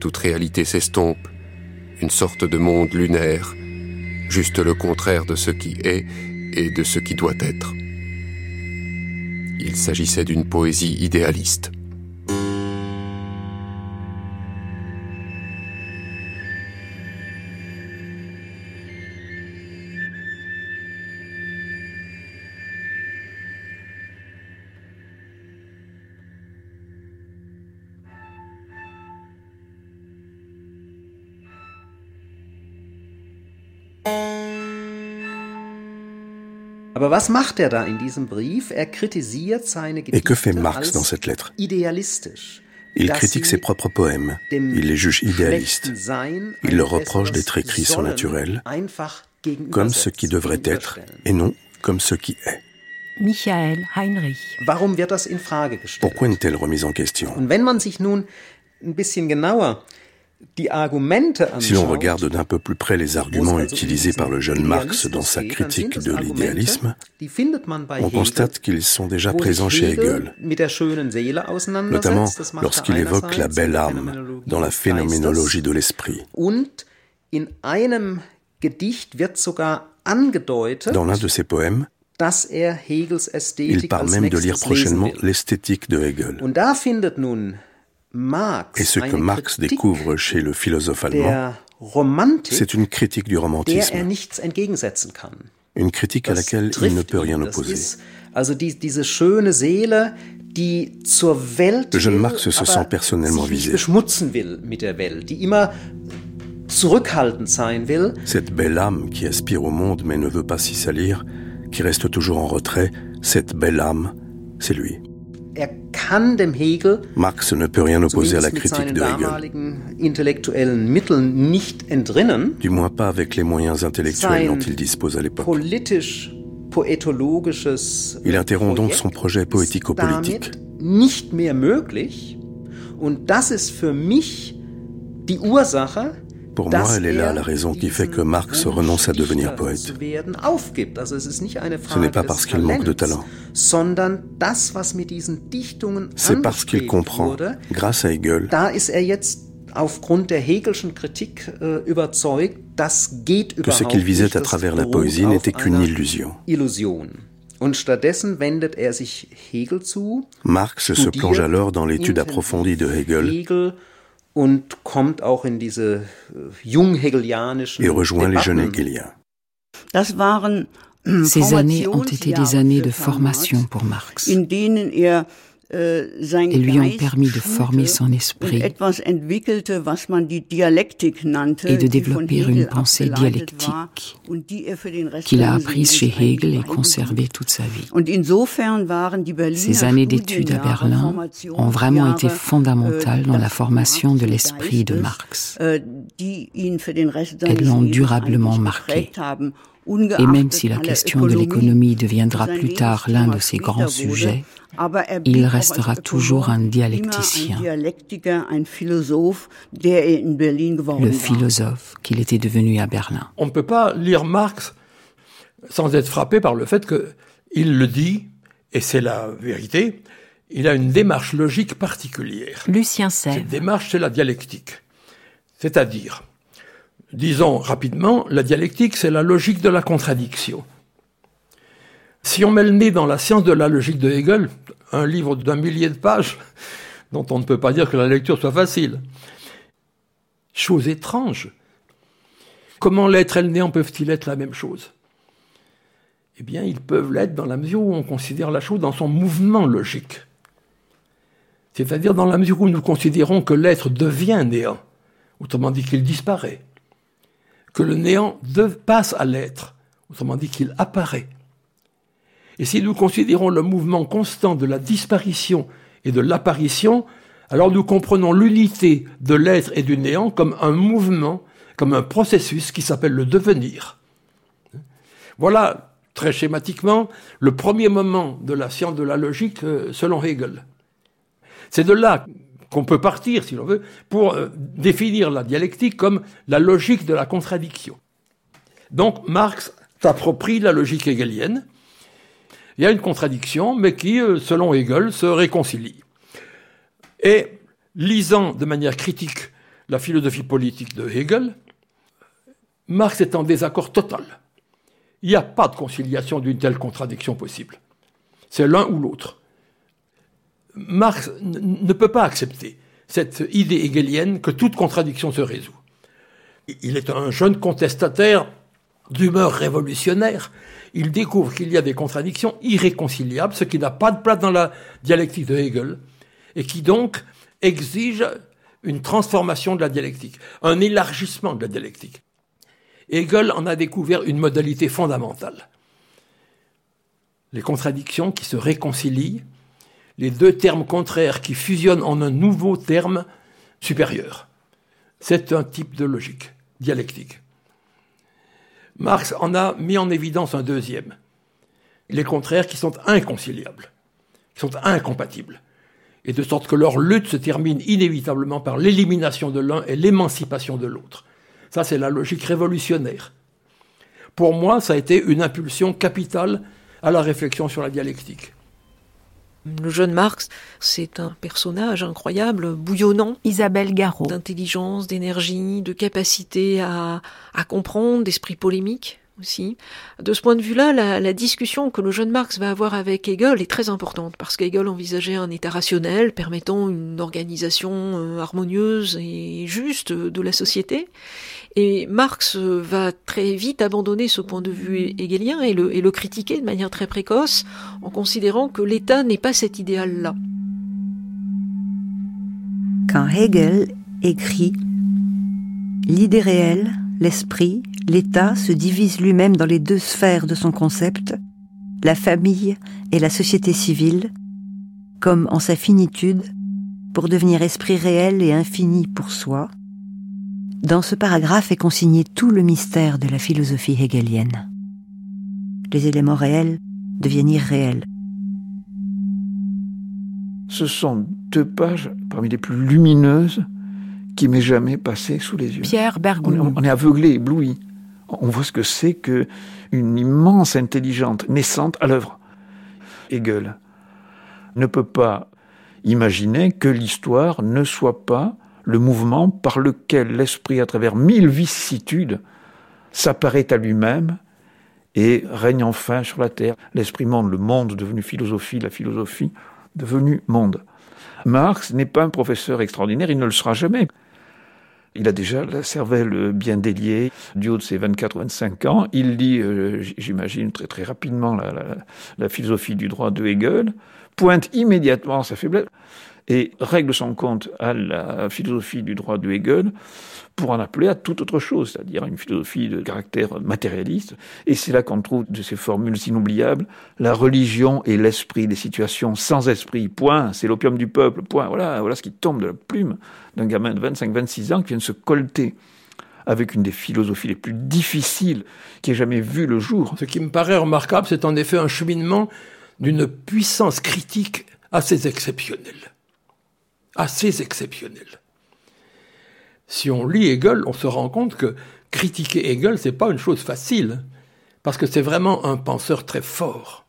[SPEAKER 10] Toute réalité s'estompe, une sorte de monde lunaire, juste le contraire de ce qui est et de ce qui doit être. Il s'agissait d'une poésie idéaliste.
[SPEAKER 17] Was macht er da in diesem Brief? Er kritisiert seine
[SPEAKER 11] Et que fait Marx dans cette lettre Il critique ses propres poèmes, il les juge idéalistes, il leur reproche d'être écrits sans naturel, comme ce qui devrait être et non comme ce qui est.
[SPEAKER 4] Michael Heinrich.
[SPEAKER 11] Pourquoi une telle remise en question si l'on regarde d'un peu plus près les arguments utilisés par le jeune Marx dans sa critique de l'idéalisme, on constate qu'ils sont déjà présents chez Hegel, notamment lorsqu'il évoque la belle âme dans la phénoménologie de l'esprit. Dans l'un de ses poèmes, il parle même de lire prochainement l'esthétique de Hegel. Et ce que Marx découvre chez le philosophe allemand, c'est une critique du romantisme,
[SPEAKER 17] er
[SPEAKER 11] une critique à laquelle il ne peut rien opposer. Le jeune Marx se sent personnellement visé. Cette belle âme qui aspire au monde mais ne veut pas s'y salir, qui reste toujours en retrait, cette belle âme, c'est lui.
[SPEAKER 17] Er kann dem Hegel,
[SPEAKER 11] Marx ne peut rien opposer à la critique de Hegel.
[SPEAKER 17] Nicht entrinnen,
[SPEAKER 11] du moins pas avec les moyens intellectuels dont il dispose à l'époque.
[SPEAKER 17] Il
[SPEAKER 11] interrompt donc son projet poético-politique
[SPEAKER 17] nicht mehr möglich. Und das ist für mich die Ursache,
[SPEAKER 11] Pour moi, elle est là la raison qui fait que Marx renonce à devenir poète. Ce n'est pas parce qu'il manque de talent. C'est parce qu'il comprend, grâce à Hegel,
[SPEAKER 17] Kritik äh,
[SPEAKER 11] que ce qu'il visait à travers la poésie n'était qu'une illusion.
[SPEAKER 17] Er.
[SPEAKER 11] Marx se plonge alors dans l'étude approfondie de Hegel.
[SPEAKER 17] Und kommt auch in diese äh, junghegelianischen
[SPEAKER 11] hegeliens.
[SPEAKER 6] Das waren
[SPEAKER 5] Ces années ont été des années de formation pour Marx.
[SPEAKER 6] In denen er
[SPEAKER 5] et lui ont permis de former son esprit et de développer une pensée dialectique qu'il a apprise chez Hegel et conservée toute sa vie. Ces années d'études à Berlin ont vraiment été fondamentales dans la formation de l'esprit de Marx. Elles l'ont durablement marqué. Et même si la question de l'économie deviendra plus tard l'un de ses grands sujets, il restera toujours un dialecticien, le philosophe qu'il était devenu à Berlin.
[SPEAKER 25] On ne peut pas lire Marx sans être frappé par le fait qu'il le dit, et c'est la vérité, il a une démarche logique particulière.
[SPEAKER 4] Lucien Cette
[SPEAKER 25] démarche, c'est la dialectique. C'est-à-dire, disons rapidement, la dialectique, c'est la logique de la contradiction. Si on met le nez dans la science de la logique de Hegel, un livre d'un millier de pages, dont on ne peut pas dire que la lecture soit facile. Chose étrange. Comment l'être et le néant peuvent-ils être la même chose? Eh bien, ils peuvent l'être dans la mesure où on considère la chose dans son mouvement logique. C'est-à-dire dans la mesure où nous considérons que l'être devient néant, autrement dit qu'il disparaît, que le néant passe à l'être, autrement dit qu'il apparaît. Et si nous considérons le mouvement constant de la disparition et de l'apparition, alors nous comprenons l'unité de l'être et du néant comme un mouvement, comme un processus qui s'appelle le devenir. Voilà, très schématiquement, le premier moment de la science de la logique euh, selon Hegel. C'est de là qu'on peut partir, si l'on veut, pour euh, définir la dialectique comme la logique de la contradiction. Donc Marx s'approprie la logique hegelienne, il y a une contradiction, mais qui, euh, selon Hegel, se réconcilie. Et lisant de manière critique la philosophie politique de Hegel, Marx est en désaccord total. Il n'y a pas de conciliation d'une telle contradiction possible. C'est l'un ou l'autre. Marx ne peut pas accepter cette idée hegelienne que toute contradiction se résout. Il est un jeune contestataire d'humeur révolutionnaire il découvre qu'il y a des contradictions irréconciliables, ce qui n'a pas de place dans la dialectique de Hegel, et qui donc exige une transformation de la dialectique, un élargissement de la dialectique. Hegel en a découvert une modalité fondamentale. Les contradictions qui se réconcilient, les deux termes contraires qui fusionnent en un nouveau terme supérieur. C'est un type de logique dialectique. Marx en a mis en évidence un deuxième. Les contraires qui sont inconciliables, qui sont incompatibles. Et de sorte que leur lutte se termine inévitablement par l'élimination de l'un et l'émancipation de l'autre. Ça, c'est la logique révolutionnaire. Pour moi, ça a été une impulsion capitale à la réflexion sur la dialectique.
[SPEAKER 26] Le jeune Marx, c'est un personnage incroyable, bouillonnant.
[SPEAKER 4] Isabelle Garot.
[SPEAKER 26] D'intelligence, d'énergie, de capacité à, à comprendre, d'esprit polémique aussi. De ce point de vue-là, la, la, discussion que le jeune Marx va avoir avec Hegel est très importante, parce qu'Hegel envisageait un état rationnel permettant une organisation euh, harmonieuse et juste de la société. Et Marx va très vite abandonner ce point de vue hegelien et le, et le critiquer de manière très précoce en considérant que l'État n'est pas cet idéal-là.
[SPEAKER 8] Quand Hegel écrit L'idée réelle, l'esprit, l'État se divise lui-même dans les deux sphères de son concept, la famille et la société civile, comme en sa finitude, pour devenir esprit réel et infini pour soi, dans ce paragraphe est consigné tout le mystère de la philosophie hegelienne. Les éléments réels deviennent irréels.
[SPEAKER 3] Ce sont deux pages parmi les plus lumineuses qui m'aient jamais passé sous les yeux.
[SPEAKER 4] Pierre Bergoun.
[SPEAKER 3] On, est aveuglé, ébloui. On voit ce que c'est que une immense intelligente naissante à l'œuvre. Hegel ne peut pas imaginer que l'histoire ne soit pas le mouvement par lequel l'esprit, à travers mille vicissitudes, s'apparaît à lui-même et règne enfin sur la terre. L'esprit monde, le monde devenu philosophie, la philosophie devenue monde. Marx n'est pas un professeur extraordinaire, il ne le sera jamais. Il a déjà la cervelle bien déliée, du haut de ses 24 25 ans. Il lit, euh, j'imagine, très très rapidement la, philosophie du droit de Hegel, pointe immédiatement sa faiblesse et règle son compte à la philosophie du droit de Hegel pour en appeler à toute autre chose, c'est-à-dire une philosophie de caractère matérialiste. Et c'est là qu'on trouve de ces formules inoubliables, la religion et l'esprit des situations sans esprit, point, c'est l'opium du peuple, point, voilà, voilà ce qui tombe de la plume d'un gamin de 25-26 ans qui vient de se colter avec une des philosophies les plus difficiles qui ait jamais vu le jour.
[SPEAKER 25] Ce qui me paraît remarquable, c'est en effet un cheminement d'une puissance critique assez exceptionnelle. Assez exceptionnelle si on lit Hegel, on se rend compte que critiquer Hegel, c'est pas une chose facile, parce que c'est vraiment un penseur très fort.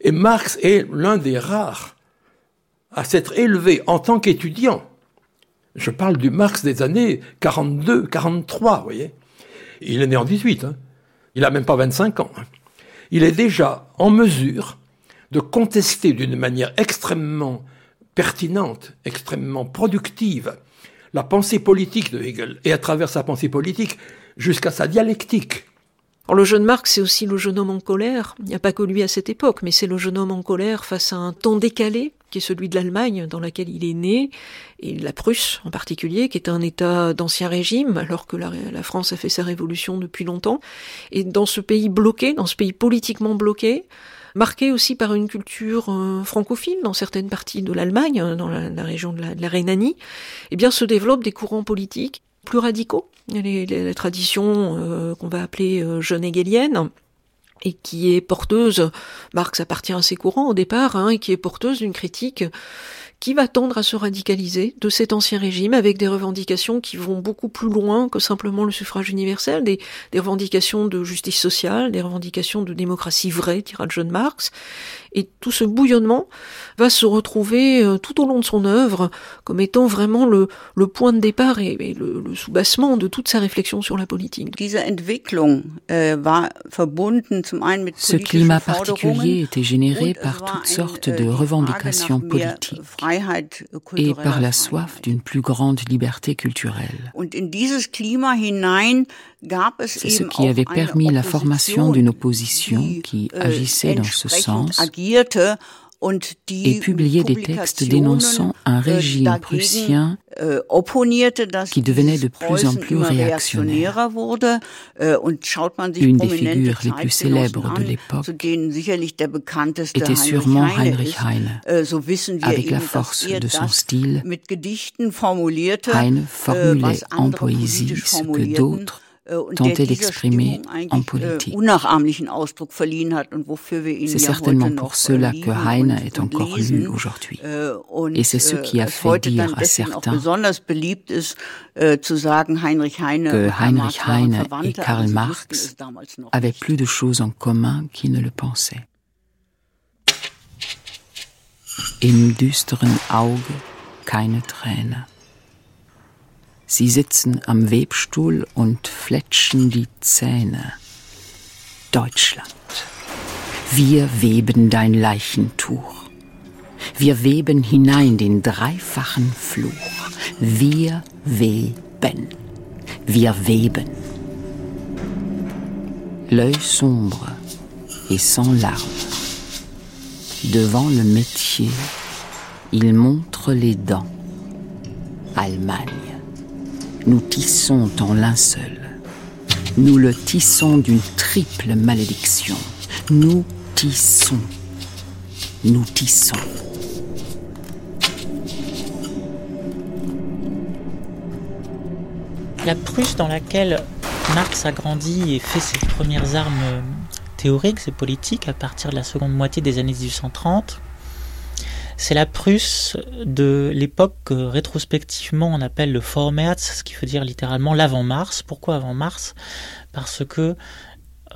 [SPEAKER 25] Et Marx est l'un des rares à s'être élevé en tant qu'étudiant. Je parle du Marx des années 42, 43, vous voyez. Il est né en 18, hein. il a même pas 25 ans. Hein. Il est déjà en mesure de contester d'une manière extrêmement pertinente, extrêmement productive, la pensée politique de Hegel, et à travers sa pensée politique jusqu'à sa dialectique.
[SPEAKER 26] le jeune Marx, c'est aussi le jeune homme en colère. Il n'y a pas que lui à cette époque, mais c'est le jeune homme en colère face à un temps décalé, qui est celui de l'Allemagne, dans laquelle il est né, et la Prusse en particulier, qui est un État d'ancien régime, alors que la, la, France a fait sa révolution depuis longtemps. Et dans ce pays bloqué, dans ce pays politiquement bloqué, marqué aussi par une culture euh, francophile dans certaines parties de l'Allemagne, euh, dans la, région de la, Rhénanie, eh bien se développent des courants politiques plus radicaux. Les, les, la tradition euh, qu'on va appeler jeune hegelienne, et qui est porteuse, Marx appartient à ces courants au départ, hein, et qui est porteuse d'une critique qui va tendre à se radicaliser de cet ancien régime avec des revendications qui vont beaucoup plus loin que simplement le suffrage universel, des, des revendications de justice sociale, des revendications de démocratie vraie, dira John Marx. Et tout ce bouillonnement va se retrouver euh, tout au long de son œuvre comme étant vraiment le, le point de départ et, et le, le soubassement de toute sa réflexion sur la politique.
[SPEAKER 5] Äh, Ce climat particulier était généré par toutes sortes de revendications politiques et par la soif d'une plus grande liberté culturelle. C'est ce qui avait permis la formation d'une opposition qui äh, agissait dans ce sens et publiait des textes dénonçant un äh, régime prussien äh, qui devenait de plus en plus réactionnaire. Äh, Une des figures les plus célèbres de l'époque était sûrement Heinrich Heine. Avec la force de son style, Heine formulait en poésie ce que d'autres Äh, tenter d'exprimer en äh, politique. C'est certainement pour cela que Heine est encore lu aujourd'hui. Äh, et c'est ce qui a fait dire à certains que Heinrich Heine et Karl Marx avaient plus de choses en commun qu'ils ne le pensaient. Im düsteren Auge keine Träne. Sie sitzen am Webstuhl und fletschen die Zähne. Deutschland. Wir weben dein Leichentuch. Wir weben hinein den dreifachen Fluch. Wir weben. Wir weben. L'œil sombre et sans larmes. Devant le métier, il montre les dents. Allemagne. Nous tissons ton linceul. Nous le tissons d'une triple malédiction. Nous tissons. Nous tissons.
[SPEAKER 2] La Prusse dans laquelle Marx a grandi et fait ses premières armes théoriques et politiques à partir de la seconde moitié des années 1830, C'est la Prusse de l'époque que rétrospectivement on appelle le Vormärz, ce qui veut dire littéralement l'avant-mars. Pourquoi avant-mars? Parce que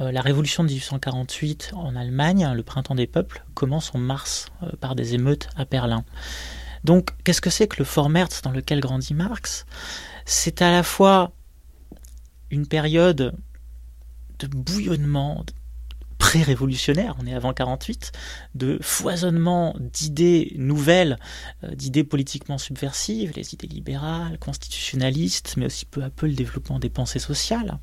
[SPEAKER 2] euh, la révolution de 1848 en Allemagne, le printemps des peuples, commence en mars euh, par des émeutes à Berlin. Donc, qu'est-ce que c'est que le Vormärz dans lequel grandit Marx? C'est à la une période de bouillonnement pré-révolutionnaire, on est avant 48, de foisonnement d'idées nouvelles, euh, d'idées politiquement subversives, les idées libérales, constitutionnalistes, mais aussi peu à peu le développement des pensées sociales,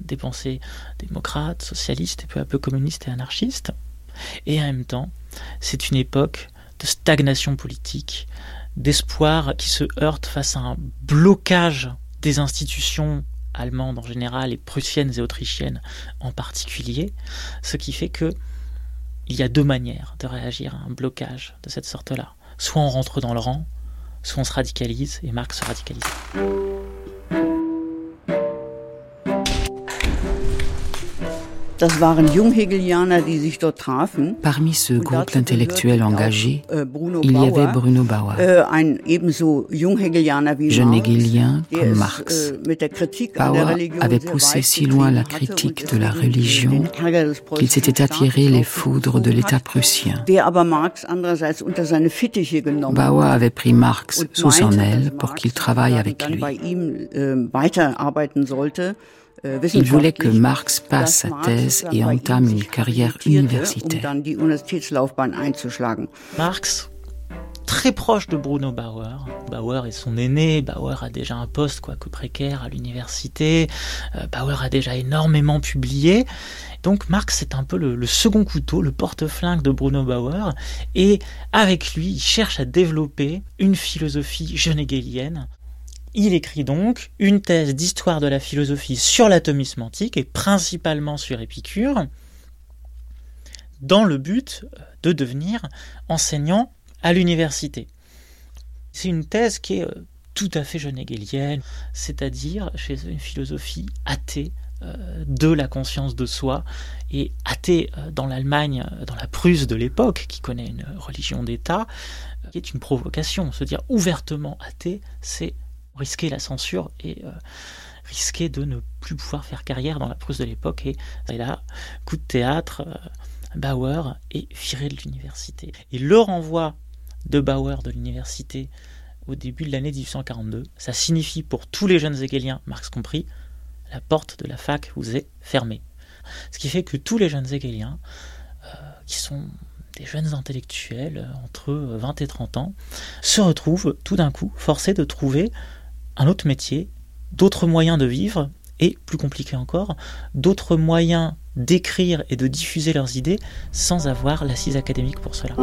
[SPEAKER 2] des pensées démocrates, socialistes et peu à peu communistes et anarchistes. Et en même temps, c'est une époque de stagnation politique, d'espoir qui se heurte face à un blocage des institutions allemandes en général et prussiennes et autrichiennes en particulier, ce qui fait que il y a deux manières de réagir à un blocage de cette sorte-là. Soit on rentre dans le rang, soit on se radicalise, et Marx se radicalise.
[SPEAKER 5] Parmi ce groupe d'intellectuels engagés, äh, il y avait Bruno Bauer, äh, jeune hegelien comme äh, Marx. Bauer avait poussé si loin la critique de la religion qu'il s'était attiré les foudres de l'État prussien. Bauer avait pris Marx sous son aile pour qu'il travaille avec lui. Euh, Il voulait que Marx passe sa thèse et entame une carrière um universitaire.
[SPEAKER 2] Marx, très proche de Bruno Bauer. Bauer est son aîné, Bauer a déjà un poste quoique précaire à l'université, euh, Bauer a déjà énormément publié. Donc Marx est un peu le, le second couteau, le porte-flingue de Bruno Bauer, et avec lui, il cherche à développer une philosophie jeune hegelienne il écrit donc une thèse d'histoire de la philosophie sur l'atomisme antique et principalement sur Épicure, dans le but de devenir enseignant à l'université. C'est une thèse qui est euh, tout à fait jeune c'est-à-dire chez une philosophie athée euh, de la conscience de soi et athée euh, dans l'Allemagne, dans la Prusse de l'époque, qui connaît une religion d'État, qui est une provocation. Se dire ouvertement athée, c'est risquer la censure et euh, risquer de ne plus pouvoir faire carrière dans la Prusse de l'époque. Et, là, coup de théâtre, euh, Bauer est viré de l'université. Et le renvoi de Bauer de l'université au début de l'année 1842, ça signifie pour tous les jeunes hegeliens, Marx compris, la porte de la fac vous est fermée. Ce qui fait que tous les jeunes hegeliens, euh, qui sont des jeunes intellectuels entre 20 et 30 ans, se retrouvent tout d'un coup forcés de trouver un autre métier, d'autres moyens de vivre, et, plus compliqué encore, d'autres moyens d'écrire et de diffuser leurs idées sans avoir l'assise académique pour cela.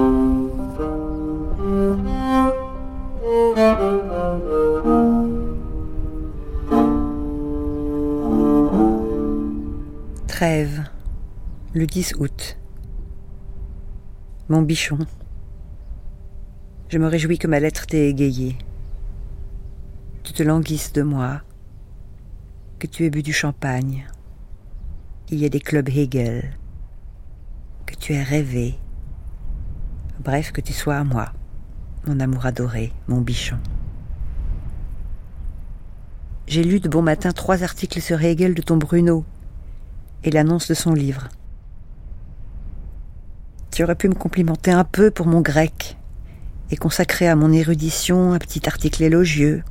[SPEAKER 8] Trêve, le 10 août. Mon bichon. Je me réjouis que ma lettre t'ait égayé tu te languisses de moi, que tu aies bu du champagne, qu'il y ait des clubs Hegel, que tu aies rêvé, bref, que tu sois à moi, mon amour adoré, mon bichon. J'ai lu de bon matin trois articles sur Hegel de ton Bruno et l'annonce de son livre. Tu aurais pu me complimenter un peu pour mon grec et consacrer à mon érudition un petit article élogieux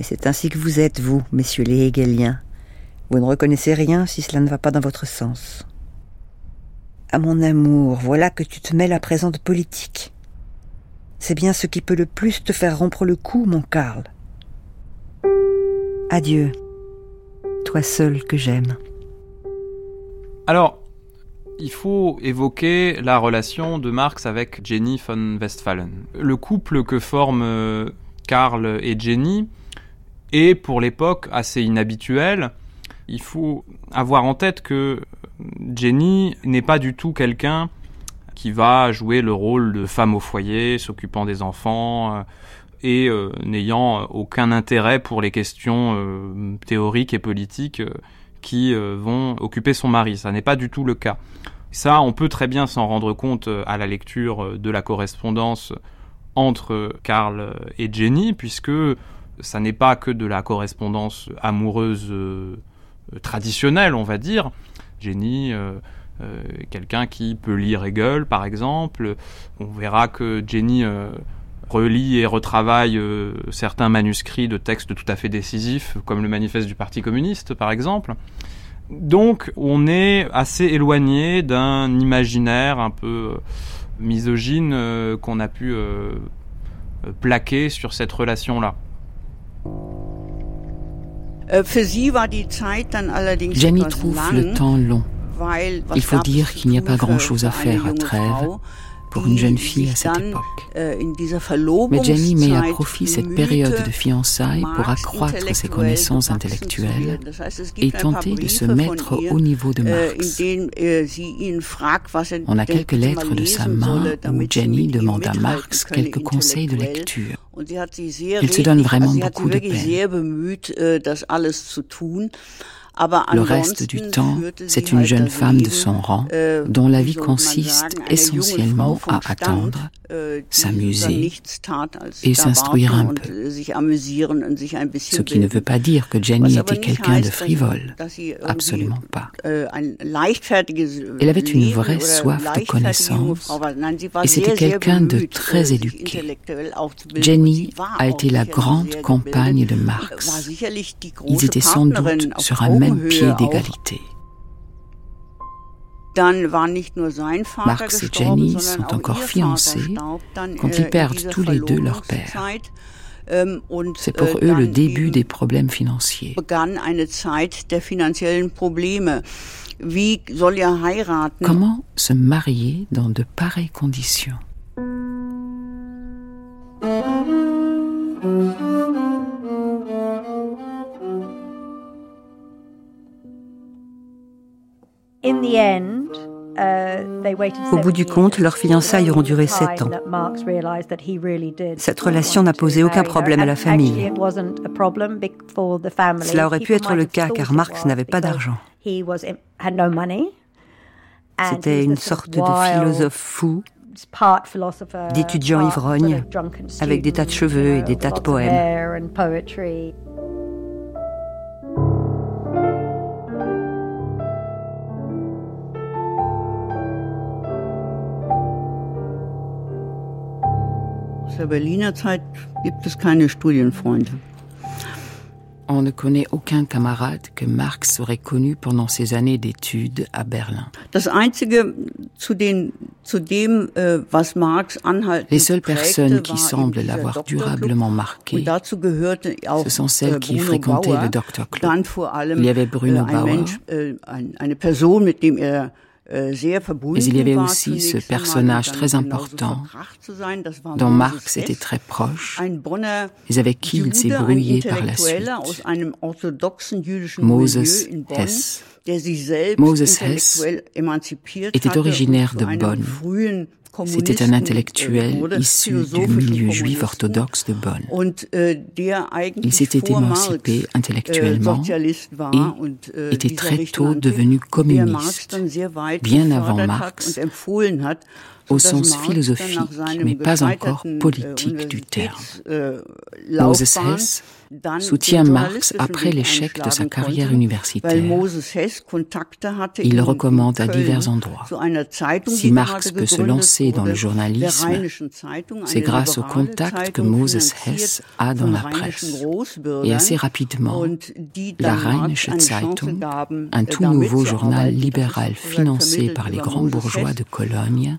[SPEAKER 8] et c'est ainsi que vous êtes, vous, messieurs les Hegeliens. Vous ne reconnaissez rien si cela ne va pas dans votre sens. À mon amour, voilà que tu te mêles à présent de politique. C'est bien ce qui peut le plus te faire rompre le cou, mon Karl. Adieu, toi seul que j'aime.
[SPEAKER 12] Alors, il faut évoquer la relation de Marx avec Jenny von Westphalen. Le couple que forment Karl et Jenny et pour l'époque assez inhabituel. Il faut avoir en tête que Jenny n'est pas du tout quelqu'un qui va jouer le rôle de femme au foyer, s'occupant des enfants euh, et euh, n'ayant aucun intérêt pour les questions euh, théoriques et politiques qui vont occuper son mari. Ça n'est pas du tout le cas. Ça, on peut très bien s'en rendre compte à la lecture de la correspondance entre Karl et Jenny, puisque ça n'est pas que de la correspondance amoureuse euh, traditionnelle, on va dire. Jenny, euh, euh, quelqu'un qui peut lire Hegel, par exemple. On verra que Jenny relit et retravaille certains manuscrits de textes tout à fait décisifs, comme le manifeste du Parti communiste, par exemple. Donc, on est assez éloigné d'un imaginaire un peu misogyne qu'on a pu plaquer sur cette relation-là.
[SPEAKER 5] Äh, Jenny trouve le temps long. Il faut dire qu'il n'y a pas grand-chose à faire à Trèves pour une jeune fille à cette époque. Äh, Mais Jenny met à profit cette période de fiançailles pour accroître ses connaissances intellectuelles et tenter de se mettre au niveau de äh, Marx. On a quelques lettres de sa main où Jenny demande à Marx quelques conseils de lecture. Il se donne vraiment beaucoup de peine. Le reste du temps, c'est une jeune femme de son rang äh, dont la vie consiste essentiellement à attendre, äh, s'amuser et s'instruire un peu. Ce qui ne veut pas dire que Jenny était quelqu'un de frivole. Absolument pas. Äh, Elle avait une vraie soif de connaissance et c'était quelqu'un de très éduqué. Jenny a été la grande compagne de Marx. Ils étaient sans doute sur un même pied d'égalité. Marx et Jenny sont encore fiancés quand ils perdent tous les deux leur père. Ähm, C'est pour äh, eux le début des problèmes financiers. Comment se marier dans de pareilles conditions?
[SPEAKER 6] Au bout du compte, leurs fiançailles auront duré sept ans. Cette relation n'a posé aucun problème à la famille. Cela aurait pu être le cas car Marx n'avait pas d'argent. C'était une sorte de philosophe fou, d'étudiant ivrogne, avec des tas de cheveux et des tas de poèmes. On ne connaît aucun camarade que Marx aurait connu pendant ses années d'études à Berlin. Äh, Les seules personnes qui semblent l'avoir durablement marqué, ce sont celles qui äh, fréquentaient le Dr. Club. Il y avait Bruno äh, Bauer, euh, Mais il y avait aussi ce personnage très important dont Marx était très proche et avec qui il s'est brouillé par la suite. Moses Hess. Moses Hess était originaire de Bonn c'était un intellectuel issu du milieu juif orthodoxe de Bonn. Äh, Il s'était émancipé intellectuellement et était très tôt devenu communiste, bien avant Marx, au sens philosophique, mais pas encore politique du terme. Moses Hess soutient Marx après l'échec de sa carrière universitaire. Il le recommande à divers endroits. Si Marx peut se lancer dans le journalisme, c'est grâce au contact que Moses Hess a dans la presse. Et assez rapidement, la Rheinische Zeitung, un tout nouveau journal libéral financé par les grands bourgeois de Cologne,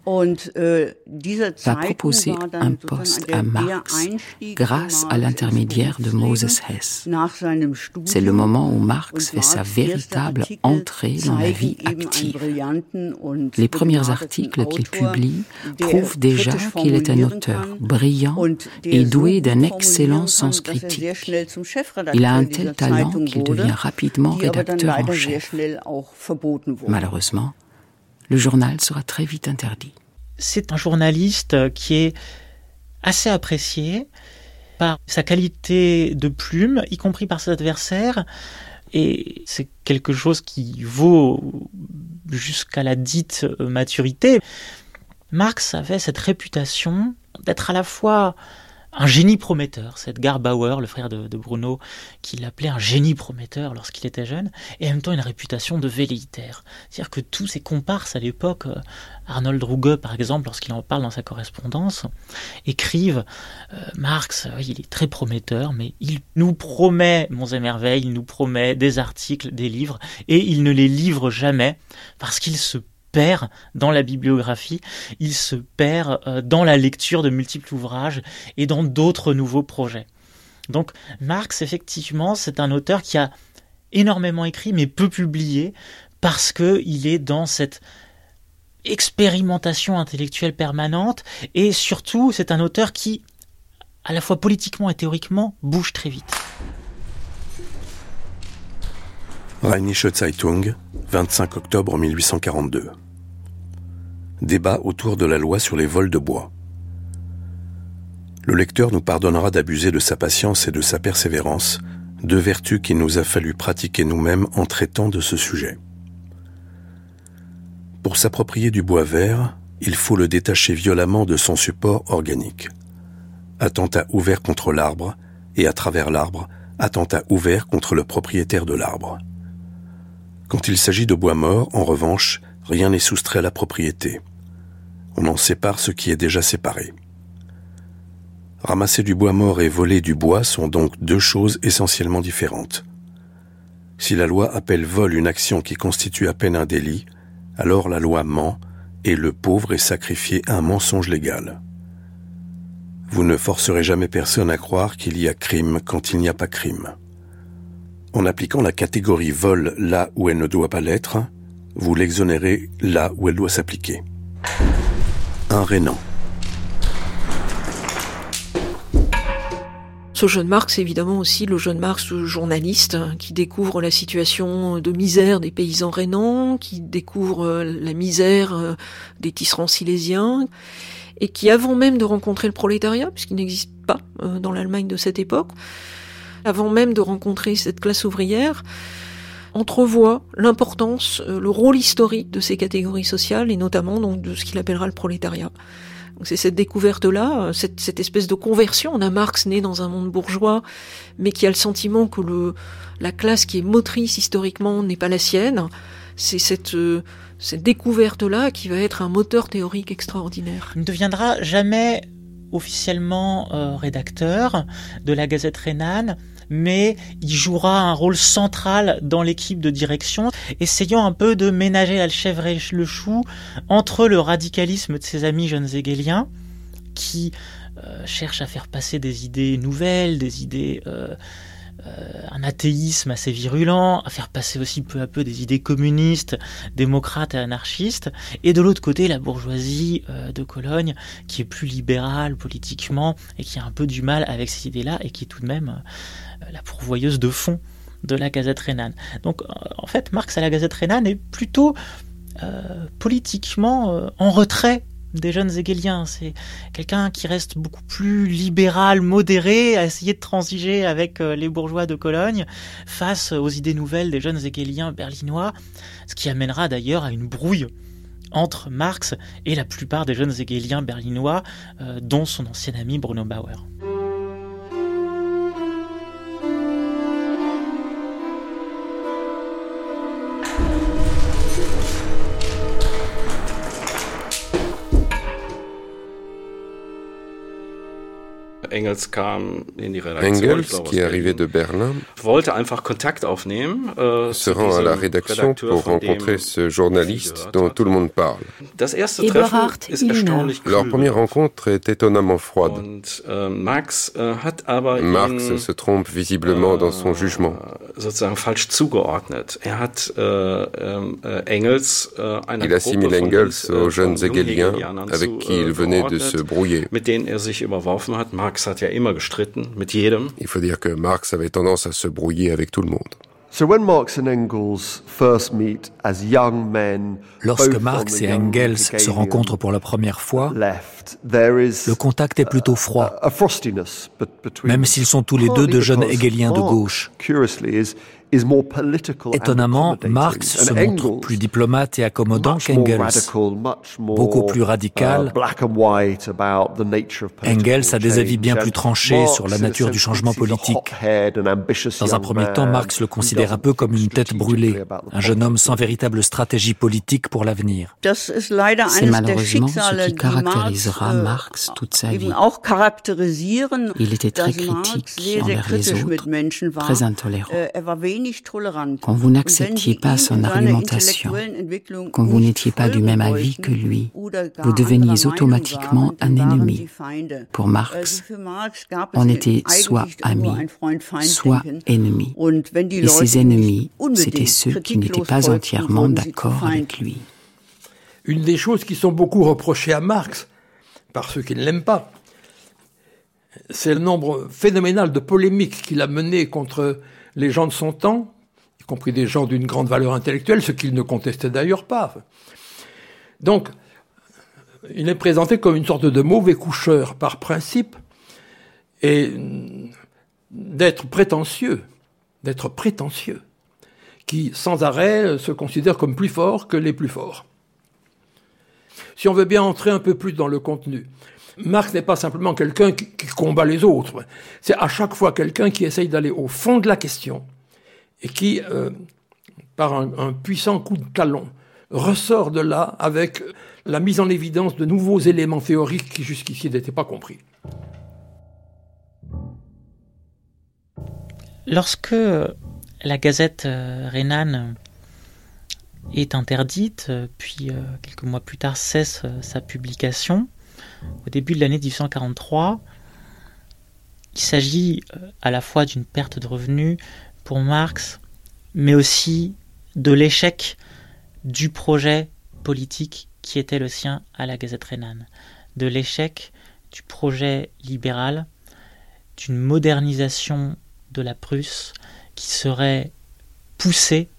[SPEAKER 6] va proposer un poste à Marx grâce à l'intermédiaire de Moses c'est le moment où Marx fait sa véritable entrée dans la vie active. Les premiers articles qu'il publie prouvent déjà qu'il est un auteur brillant et doué d'un excellent sens critique. Il a un tel talent qu'il devient rapidement rédacteur en chef. Malheureusement, le journal sera très vite interdit.
[SPEAKER 2] C'est un journaliste qui est assez apprécié, par sa qualité de plume, y compris par ses adversaires. Et c'est quelque chose qui vaut jusqu'à la dite maturité, Marx avait cette réputation d'être à la fois un génie prometteur. C'est Edgar Bauer, le frère de, Bruno, qui l'appelait un génie prometteur lorsqu'il était jeune, et en même temps une réputation de velléitaire. C'est-à-dire que tous ses comparses à l'époque, euh, Arnold Ruge par exemple, lorsqu'il en parle dans sa correspondance, écrivent euh, Marx, il est très prometteur, mais il nous promet Monts et Merveilles, il nous promet des articles, des livres, et il ne les livre jamais parce qu'il se perd dans la bibliographie, il se perd euh, dans la lecture de multiples ouvrages et dans d'autres nouveaux projets. Donc Marx, effectivement, c'est un auteur qui a énormément écrit mais peu publié parce qu'il est dans cette expérimentation intellectuelle permanente et surtout c'est un auteur qui, à la fois politiquement et théoriquement, bouge très vite.
[SPEAKER 11] Rheinische Zeitung, 25 octobre 1842. Débat autour de la loi sur les vols de bois. Le lecteur nous pardonnera d'abuser de sa patience et de sa persévérance, deux vertus qu'il nous a fallu pratiquer nous-mêmes en traitant de ce sujet. Pour s'approprier du bois vert, il faut le détacher violemment de son support organique. Attentat ouvert contre l'arbre, et à travers l'arbre, attentat ouvert contre le propriétaire de l'arbre. Quand il s'agit de bois mort, en revanche, rien n'est soustrait à la propriété. On en sépare ce qui est déjà séparé. Ramasser du bois mort et voler du bois sont donc deux choses essentiellement différentes. Si la loi appelle vol une action qui constitue à peine un délit, alors la loi ment et le pauvre est sacrifié à un mensonge légal. Vous ne forcerez jamais personne à croire qu'il y a crime quand il n'y a pas crime. En appliquant la catégorie vol là où elle ne doit pas l'être, vous l'exonérez là où elle doit s'appliquer. Un Rénan.
[SPEAKER 26] Ce jeune Marx, évidemment aussi le jeune Marx journaliste hein, qui découvre la situation de misère des paysans rénans, qui découvre euh, la misère euh, des tisserands silésiens, et qui, avant même de rencontrer le prolétariat, puisqu'il n'existe pas euh, dans l'Allemagne de cette époque, avant même de rencontrer cette classe ouvrière, entrevoit l'importance, euh, le rôle historique de ces catégories sociales et notamment donc de ce qu'il appellera le prolétariat. C'est cette découverte-là, euh, cette, espèce de conversion. On a Marx né dans un monde bourgeois, mais qui a le sentiment que le, la classe qui est motrice historiquement n'est pas la sienne. C'est cette, euh, cette découverte-là qui va être un moteur théorique extraordinaire.
[SPEAKER 2] Il ne deviendra jamais officiellement rédacteur de la Gazette rhénane mais il jouera un rôle central dans l'équipe de direction, essayant un peu de ménager la chèvre et le chou entre le radicalisme de ses amis jeunes hegeliens, qui euh, cherchent à faire passer des idées nouvelles, des idées... Euh, un athéisme assez virulent, à faire passer aussi peu à peu des idées communistes, démocrates et anarchistes, et de l'autre côté la bourgeoisie de Cologne qui est plus libérale politiquement et qui a un peu du mal avec ces idées-là et qui tout de même la pourvoyeuse de fond de la Gazette rhénane. Donc en fait, Marx à la Gazette rhénane est plutôt euh, politiquement euh, en retrait des jeunes hegeliens. C'est quelqu'un qui reste beaucoup plus libéral, modéré, à essayer de transiger avec euh, les bourgeois de Cologne face aux idées nouvelles des jeunes hegeliens berlinois, ce qui amènera d'ailleurs à une brouille entre Marx et la plupart des jeunes hegeliens berlinois, dont son ancien ami Bruno Bauer.
[SPEAKER 19] Engels kam in die Redaktion.
[SPEAKER 10] Engels, qui arrivait de Berlin,
[SPEAKER 19] wollte einfach Kontakt aufnehmen, äh,
[SPEAKER 10] se rend à la rédaction pour rencontrer ce journaliste dont tout le monde parle.
[SPEAKER 19] Das erste Treffen ist erstaunlich
[SPEAKER 10] Leur première rencontre est étonnamment froide.
[SPEAKER 19] Und, äh, Marx, äh, hat aber
[SPEAKER 10] Marx
[SPEAKER 19] ihn,
[SPEAKER 10] se trompe visiblement dans son jugement.
[SPEAKER 19] Sozusagen falsch zugeordnet. Er hat äh, äh, Engels äh, eine
[SPEAKER 10] Il assimile Engels aux jeunes Hegeliens avec qui il venait de se brouiller.
[SPEAKER 19] Mit denen sich überworfen hat. Marx hat ja immer gestritten mit jedem.
[SPEAKER 10] Il faut dire que Marx avait tendance à se brouiller avec tout le monde.
[SPEAKER 18] So when Marx and Engels first meet as young men,
[SPEAKER 13] Lorsque Marx et Engels se rencontrent pour la première fois, le contact est plutôt froid, même s'ils sont tous les deux de jeunes hegeliens de gauche. Étonnamment, Marx se montre plus diplomate et accommodant qu'Engels, beaucoup plus radical. Uh, Engels a des avis bien plus tranchés sur la nature du changement politique. Dans un premier temps, Marx le considère un peu comme une tête brûlée, un jeune homme sans véritable stratégie politique pour l'avenir.
[SPEAKER 5] C'est malheureusement ce qui caractérisera äh, Marx toute sa vie. Il était très critique envers les autres, très intolérant. Quand vous n'acceptiez pas son argumentation, quand vous n'étiez pas du même avis que lui, vous deveniez automatiquement un ennemi. Pour Marx, on était soit amis, soit ennemis. Et ces ennemis, c'était ceux qui n'étaient pas entièrement d'accord avec lui.
[SPEAKER 25] Une des choses qui sont beaucoup reprochées à Marx, par ceux qui ne l'aiment pas, c'est le nombre phénoménal de polémiques qu'il a menées contre les gens de son temps, y compris des gens d'une grande valeur intellectuelle, ce qu'il ne contestait d'ailleurs pas. Donc, il est présenté comme une sorte de mauvais coucheur par principe et d'être prétentieux, d'être prétentieux, qui sans arrêt se considère comme plus fort que les plus forts. Si on veut bien entrer un peu plus dans le contenu, Marx n'est pas simplement quelqu'un qui, combat les autres, c'est à chaque fois quelqu'un qui essaye d'aller au fond de la question et qui, euh, par un, puissant coup de talon, ressort de là avec la mise en évidence de nouveaux éléments théoriques qui jusqu'ici n'étaient pas compris.
[SPEAKER 2] Lorsque la gazette euh, rhénane est interdite, euh, puis quelques mois plus tard cesse sa publication, au début de l'année 1843, il s'agit à la fois d'une perte de revenus, pour Marx, mais aussi de l'échec du projet politique qui était le sien à la Gazette rhénane, de l'échec du projet libéral, d'une modernisation de la Prusse qui serait poussée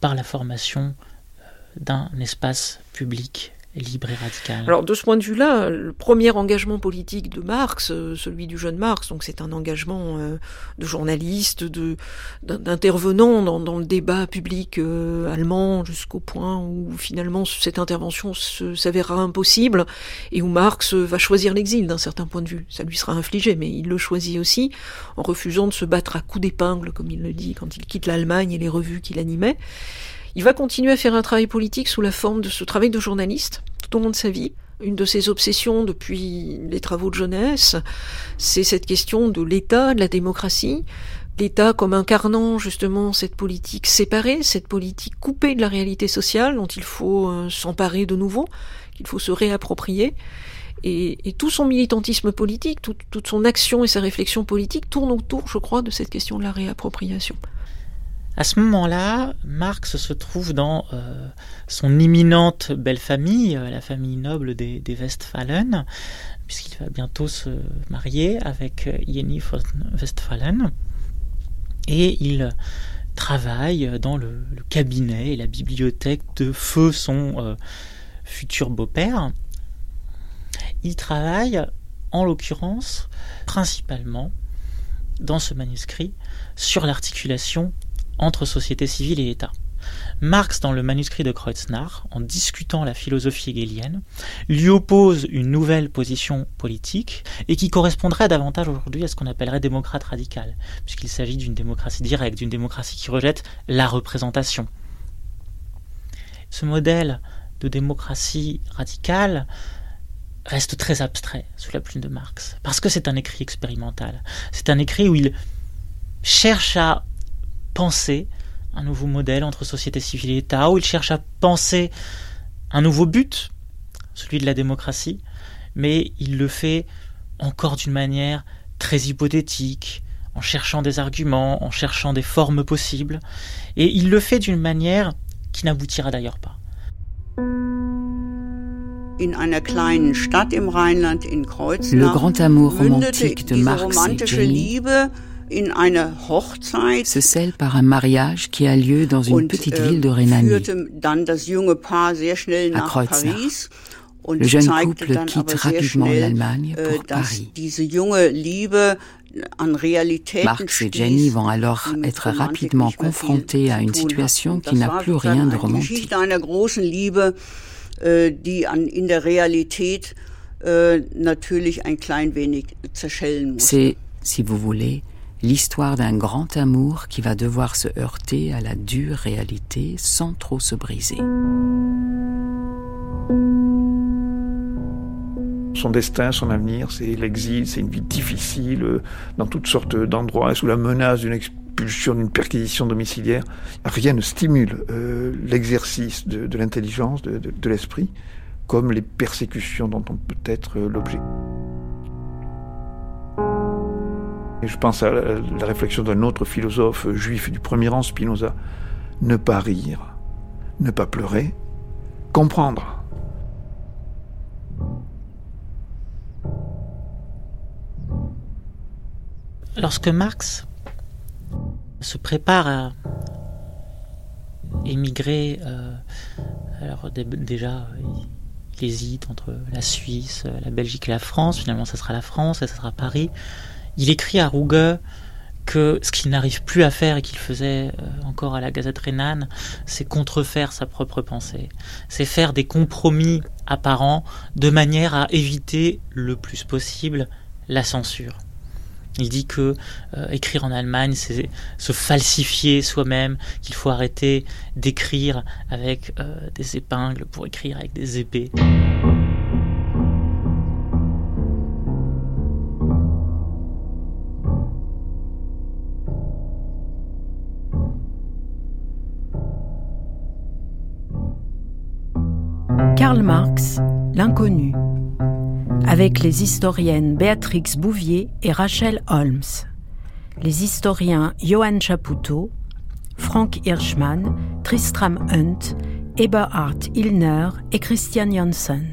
[SPEAKER 2] par la formation euh, d'un espace public libre et radical.
[SPEAKER 26] Alors de ce point de vue-là, le premier engagement politique de Marx, euh, celui du jeune Marx, donc c'est un engagement euh, de journaliste, de d'intervenant dans, le débat public euh, allemand jusqu'au point où finalement cette intervention s'avérera impossible et où Marx va choisir l'exil d'un certain point de vue. Ça lui sera infligé, mais il le choisit aussi en refusant de se battre à coups d'épingle, comme il le dit, quand il quitte l'Allemagne et les revues qu'il animait. Il va continuer à faire un travail politique sous la forme de ce travail de journaliste tout au long de sa vie. Une de ses obsessions depuis les travaux de jeunesse, c'est cette question de l'État, de la démocratie, l'État comme incarnant justement cette politique séparée, cette politique coupée de la réalité sociale dont il faut euh, s'emparer de nouveau, qu'il faut se réapproprier. Et, tout son militantisme politique, toute son action et sa réflexion politique tournent autour, je crois, de cette question de la réappropriation.
[SPEAKER 2] À ce moment-là, Marx se trouve dans euh, son imminente belle famille, euh, la famille noble des, Westphalen, puisqu'il va bientôt se marier avec euh, Jenny von Westphalen. Et il travaille dans le, cabinet et la bibliothèque de feu son futur beau-père. Il travaille, en l'occurrence, principalement dans ce manuscrit, sur l'articulation entre société civile et État. Marx, dans le manuscrit de Kreuznach, en discutant la philosophie hegelienne, lui oppose une nouvelle position politique et qui correspondrait davantage aujourd'hui à ce qu'on appellerait démocrate radical, puisqu'il s'agit d'une démocratie directe, d'une démocratie qui rejette la représentation. Ce modèle de démocratie radicale reste très abstrait sous la plume de Marx, parce que c'est un écrit expérimental. C'est un écrit où il cherche à penser un nouveau modèle entre société civile et État, où il cherche à penser un nouveau but, celui de la démocratie, mais il le fait encore d'une manière très hypothétique, en cherchant des arguments, en cherchant des formes possibles, et il le fait d'une manière qui n'aboutira d'ailleurs pas.
[SPEAKER 5] Le grand amour romantique de Marx et Jenny se scelle par un mariage qui a lieu dans une petite ville de Rhénanie, à Kreuznach. Le jeune couple quitte rapidement l'Allemagne pour Paris. Marx et Jenny vont alors être rapidement confrontés à une situation qui n'a plus rien de romantique. C'est, si vous voulez, l'histoire d'un grand amour qui va devoir se heurter à la dure réalité sans trop se briser.
[SPEAKER 3] Son destin, son avenir, c'est l'exil, c'est une vie difficile, euh, dans toutes sortes d'endroits, sous la menace d'une expulsion, d'une perquisition domiciliaire. Rien ne stimule euh, l'exercice de, l'intelligence, de, l'esprit, comme les persécutions dont on peut être euh, l'objet. Et je pense à la réflexion d'un autre philosophe juif du premier rang, Spinoza. Ne pas rire, ne pas pleurer, comprendre.
[SPEAKER 2] Lorsque Marx se prépare à émigrer, euh, alors déjà il hésite entre la Suisse, la Belgique et la France, finalement ça sera la France, ça sera Paris. Il écrit à Rouge que ce qu'il n'arrive plus à faire et qu'il faisait euh, encore à la Gazette rhénane, c'est contrefaire sa propre pensée. C'est faire des compromis apparents de manière à éviter le plus possible la censure. Il dit que euh, écrire en Allemagne, c'est se falsifier soi-même, qu'il faut arrêter d'écrire avec euh, des épingles pour écrire avec des épées.
[SPEAKER 4] Avec les historiennes Béatrix Bouvier et Rachel Holmes, les historiens Johann Chapoutot, Frank Hirschmann, Tristram Hunt, Eberhard Illner et Christian Janssen.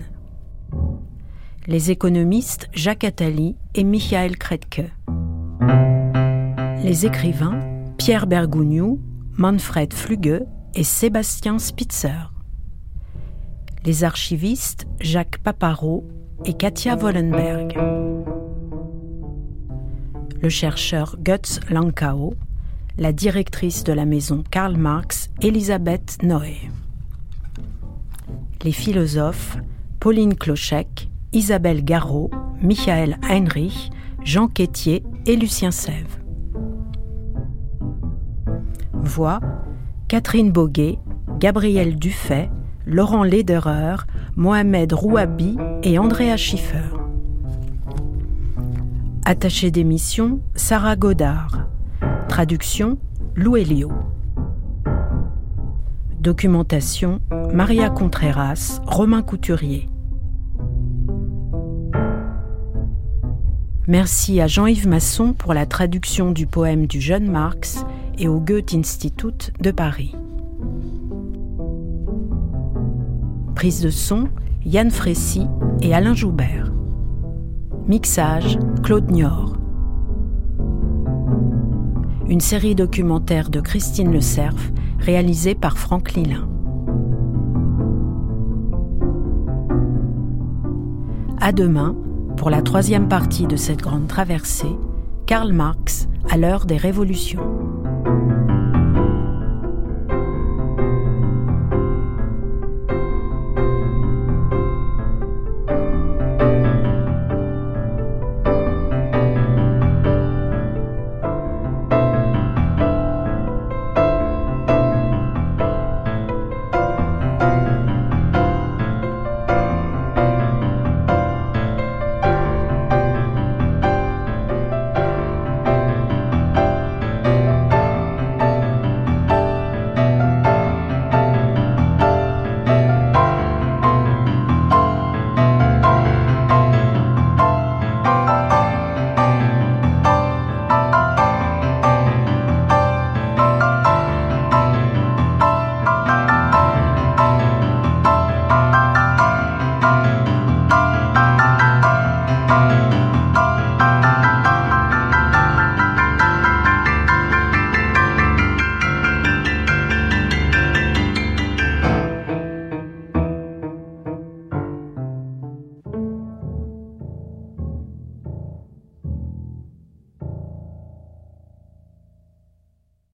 [SPEAKER 4] Les économistes Jacques Attali et Michael Kretke. Les écrivains Pierre Bergougnou, Manfred Fluge et Sébastien Spitzer. Les archivistes Jacques Paparot et Katia Wollenberg. Le chercheur Guts Lankao, la directrice de la maison Karl Marx, Elisabeth Noé. Les philosophes Pauline Clochec, Isabelle Garot, Michael Heinrich, Jean Quétier et Lucien Sève. Voix Catherine Boguet, Gabriel Dufay, Laurent Lederer, Mohamed Rouabi et Andrea Schiffer. Attaché d'émission, Sarah Godard. Traduction, Lou Elio. Documentation, Maria Contreras, Romain Couturier. Merci à Jean-Yves Masson pour la traduction du poème du jeune Marx et au Goethe-Institut de Paris. Prise de son, Yann Frécy et Alain Joubert. Mixage, Claude Niort. Une série documentaire de Christine Le Cerf, réalisée par Franck Lilin. À demain pour la troisième partie de cette grande traversée, Karl Marx à l'heure des révolutions.